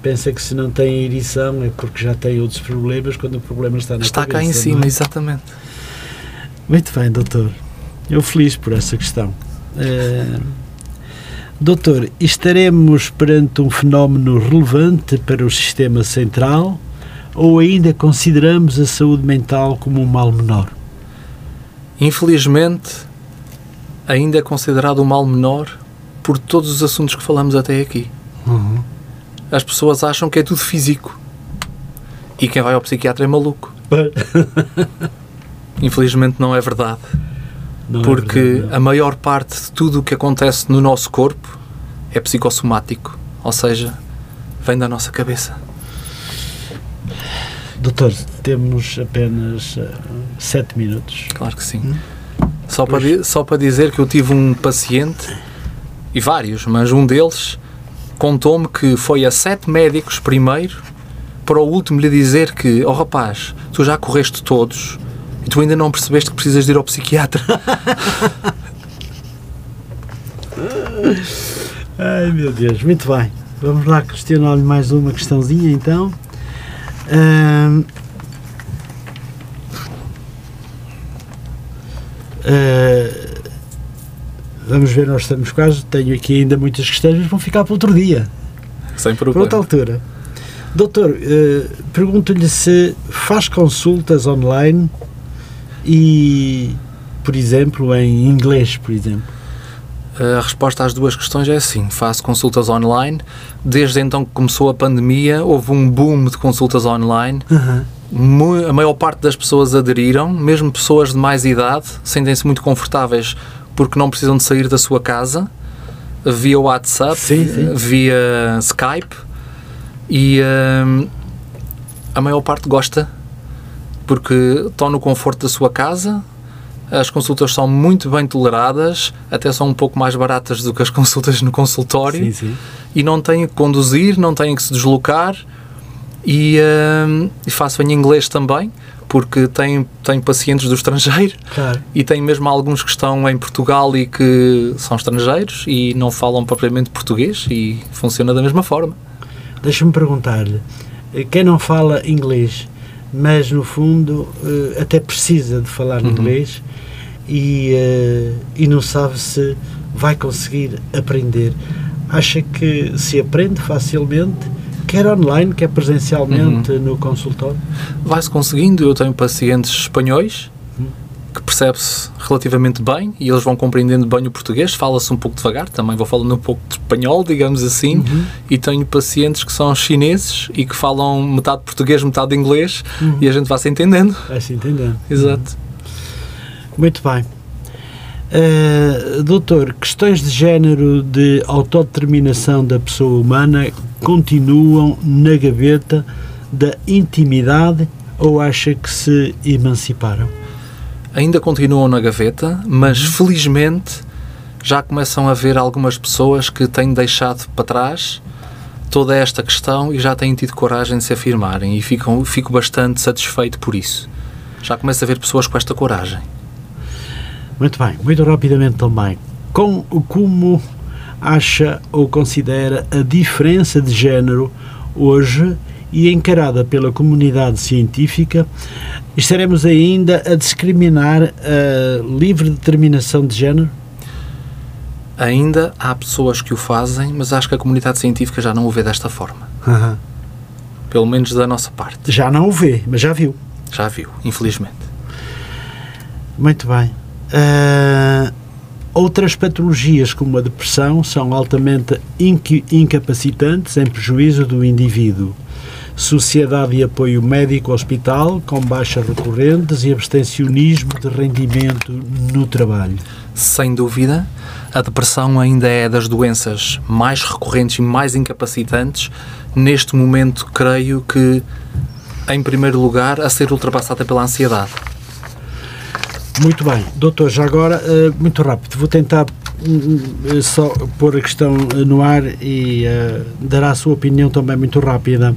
pensa que se não tem erição é porque já tem outros problemas, quando o problema está na
Está
cabeça,
cá em cima,
é?
exatamente.
Muito bem, doutor. Eu feliz por essa questão. Eh, doutor, estaremos perante um fenómeno relevante para o sistema central ou ainda consideramos a saúde mental como um mal menor?
Infelizmente, ainda é considerado um mal menor por todos os assuntos que falamos até aqui. As pessoas acham que é tudo físico. E quem vai ao psiquiatra é maluco. Infelizmente não é verdade.
Não é
porque
verdade,
a maior parte de tudo o que acontece no nosso corpo é psicossomático. Ou seja, vem da nossa cabeça.
Doutor, temos apenas eh, sete minutos.
Claro que sim. Só para, só para dizer que eu tive um paciente, e vários, mas um deles contou-me que foi a sete médicos primeiro para o último lhe dizer que, oh rapaz, tu já correste todos e tu ainda não percebeste que precisas de ir ao psiquiatra.
Ai meu Deus, muito bem. Vamos lá questionar-lhe mais uma questãozinha então. Ahm, ah, vamos ver, nós estamos quase. Tenho aqui ainda muitas questões, mas vão ficar para outro dia,
Sem
para outra
problema.
altura. Doutor, eh, pergunto-lhe se faz consultas online e, por exemplo, em inglês, por exemplo.
A resposta às duas questões é sim. Faço consultas online. Desde então que começou a pandemia, houve um boom de consultas online. Mu- A maior parte das pessoas aderiram, mesmo pessoas de mais idade, sentem-se muito confortáveis porque não precisam de sair da sua casa, via WhatsApp,
Sim, sim.
via Skype, e hum, a maior parte gosta porque estão no conforto da sua casa. As consultas são muito bem toleradas, até são um pouco mais baratas do que as consultas no consultório
Sim,
e não têm que conduzir, não têm que se deslocar e, hum, e faço em inglês também, porque tenho, tenho pacientes do estrangeiro
Claro.
e tenho mesmo alguns que estão em Portugal e que são estrangeiros e não falam propriamente português e funciona da mesma forma.
Deixa-me perguntar-lhe, eh, quem não fala inglês, mas no fundo eh, até precisa de falar
Uhum.
inglês e, eh, e não sabe se vai conseguir aprender, acha que se aprende facilmente, quer online, quer presencialmente
Uhum.
no consultório?
Vai-se conseguindo, eu tenho pacientes espanhóis que percebe-se relativamente bem e eles vão compreendendo bem o português, fala-se um pouco devagar, também vou falando um pouco de espanhol, digamos assim,
Uhum.
e tenho pacientes que são chineses e que falam metade português, metade inglês e a gente vai se entendendo.
Vai se entendendo.
Exato.
Muito bem. Eh, doutor, questões de género de autodeterminação da pessoa humana continuam na gaveta da intimidade ou acha que se emanciparam?
Ainda continuam na gaveta, mas felizmente já começam a haver algumas pessoas que têm deixado para trás toda esta questão e já têm tido coragem de se afirmarem e ficam, fico bastante satisfeito por isso. Já começa a haver pessoas com esta coragem.
Muito bem, muito rapidamente também. Com, como acha ou considera a diferença de género hoje e encarada pela comunidade científica, estaremos ainda a discriminar a livre determinação de género?
Ainda há pessoas que o fazem, mas acho que a comunidade científica já não o vê desta forma. Pelo menos da nossa parte.
Já não o vê, mas já viu.
Já viu, infelizmente.
Muito bem. Ah, outras patologias, como a depressão, são altamente incapacitantes em prejuízo do indivíduo. Sociedade de apoio médico-hospital, com baixas recorrentes e abstencionismo de rendimento no trabalho.
Sem dúvida, a depressão ainda é das doenças mais recorrentes e mais incapacitantes. Neste momento, creio que, em primeiro lugar, a ser ultrapassada pela ansiedade.
Muito bem, doutor, já agora, eh, muito rápido, vou tentar hum, hum, só pôr a questão eh, no ar e eh, dar a sua opinião também muito rápida.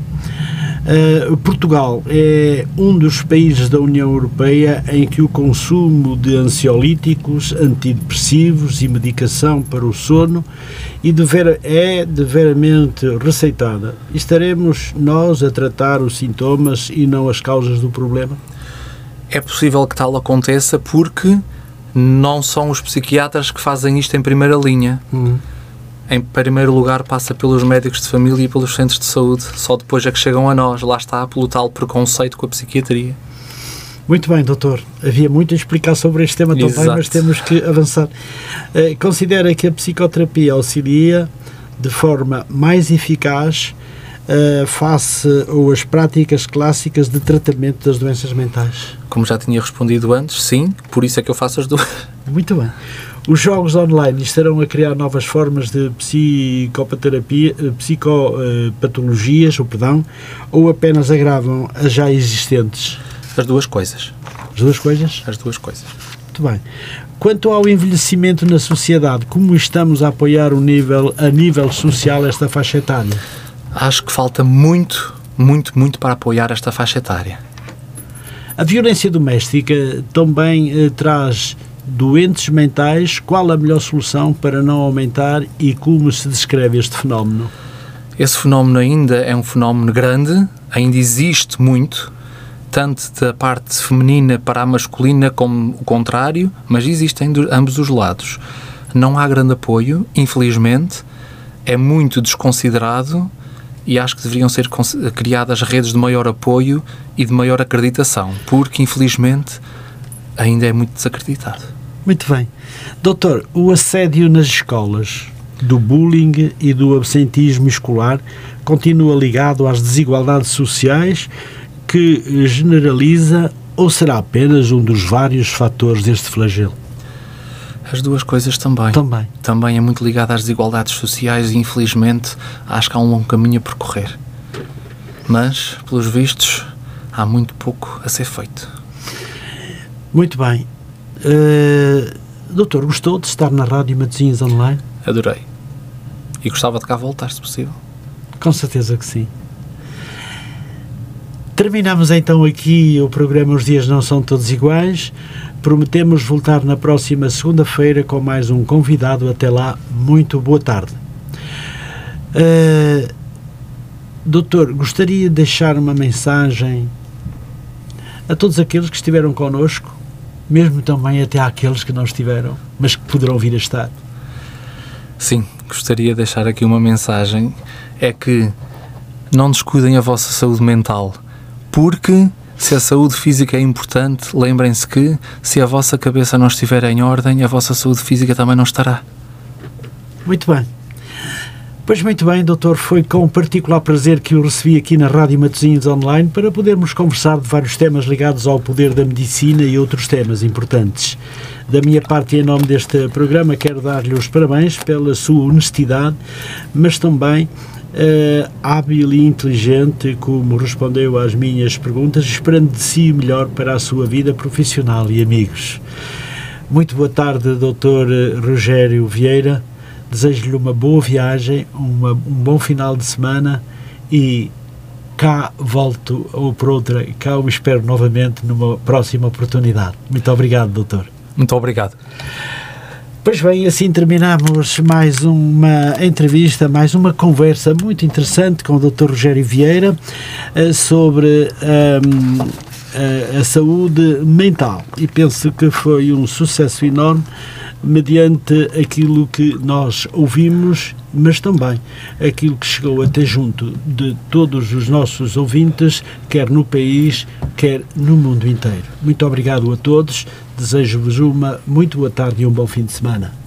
Uh, Portugal é um dos países da União Europeia em que o consumo de ansiolíticos, antidepressivos e medicação para o sono e é deveramente receitada. Estaremos nós a tratar os sintomas e não as causas do problema?
É possível que tal aconteça porque não são os psiquiatras que fazem isto em primeira linha. Uhum em primeiro lugar passa pelos médicos de família e pelos centros de saúde, só depois é que chegam a nós, lá está, pelo tal preconceito com a psiquiatria.
Muito bem, doutor. Havia muito a explicar sobre este tema Exato. também, mas temos que avançar. Uh, considera que a psicoterapia auxilia de forma mais eficaz uh, face às práticas clássicas de tratamento das doenças mentais?
Como já tinha respondido antes, sim, por isso é que eu faço as duas.
Muito bem. Os jogos online estarão a criar novas formas de psicopaterapia, eh, psicopatologias, ou perdão, ou apenas agravam as já existentes?
As duas coisas.
As duas coisas?
As duas coisas.
Muito bem. Quanto ao envelhecimento na sociedade, como estamos a apoiar o nível, a nível social esta faixa etária?
Acho que falta muito, muito, muito para apoiar esta faixa etária.
A violência doméstica também eh, traz doentes mentais, qual a melhor solução para não aumentar e como se descreve este fenómeno?
Esse fenómeno ainda é um fenómeno grande, ainda existe muito, tanto da parte feminina para a masculina como o contrário, mas existem de ambos os lados. Não há grande apoio, infelizmente, é muito desconsiderado e acho que deveriam ser criadas redes de maior apoio e de maior acreditação, porque infelizmente ainda é muito desacreditado.
Muito bem. Doutor, o assédio nas escolas, do bullying e do absentismo escolar continua ligado às desigualdades sociais que generaliza ou será apenas um dos vários fatores deste flagelo?
As duas coisas também.
Também.
Também é muito ligado às desigualdades sociais e, infelizmente, acho que há um longo caminho a percorrer. Mas, pelos vistos, há muito pouco a ser feito.
Muito bem. Uh, doutor, gostou de estar na Rádio Matosinhos Online?
Adorei. E gostava de cá voltar, se possível.
Com certeza que sim. Terminamos então aqui o programa Os Dias Não São Todos Iguais. Prometemos voltar na próxima segunda-feira com mais um convidado. Até lá, muito boa tarde. Uh, doutor, gostaria de deixar uma mensagem a todos aqueles que estiveram connosco mesmo também até àqueles que não estiveram, mas que poderão vir a estar.
Sim, gostaria de deixar aqui uma mensagem: é que não descuidem a vossa saúde mental, porque se a saúde física é importante, lembrem-se que se a vossa cabeça não estiver em ordem, a vossa saúde física também não estará.
Muito bem. Pois muito bem, doutor, foi com particular prazer que o recebi aqui na Rádio Matosinhos Online para podermos conversar de vários temas ligados ao poder da medicina e outros temas importantes. Da minha parte, em nome deste programa, quero dar-lhe os parabéns pela sua honestidade, mas também uh, hábil e inteligente como respondeu às minhas perguntas, esperando de si melhor para a sua vida profissional e amigos. Muito boa tarde, doutor Rogério Vieira Desejo-lhe uma boa viagem, uma, um bom final de semana e cá volto ou por outra, cá o espero novamente numa próxima oportunidade. Muito obrigado, doutor.
Muito obrigado.
Pois bem, assim terminamos mais uma entrevista, mais uma conversa muito interessante com o Dr. Rogério Vieira uh, sobre um, a, a saúde mental e penso que foi um sucesso enorme mediante aquilo que nós ouvimos, mas também aquilo que chegou até junto de todos os nossos ouvintes, quer no país, quer no mundo inteiro. Muito obrigado a todos, desejo-vos uma muito boa tarde e um bom fim de semana.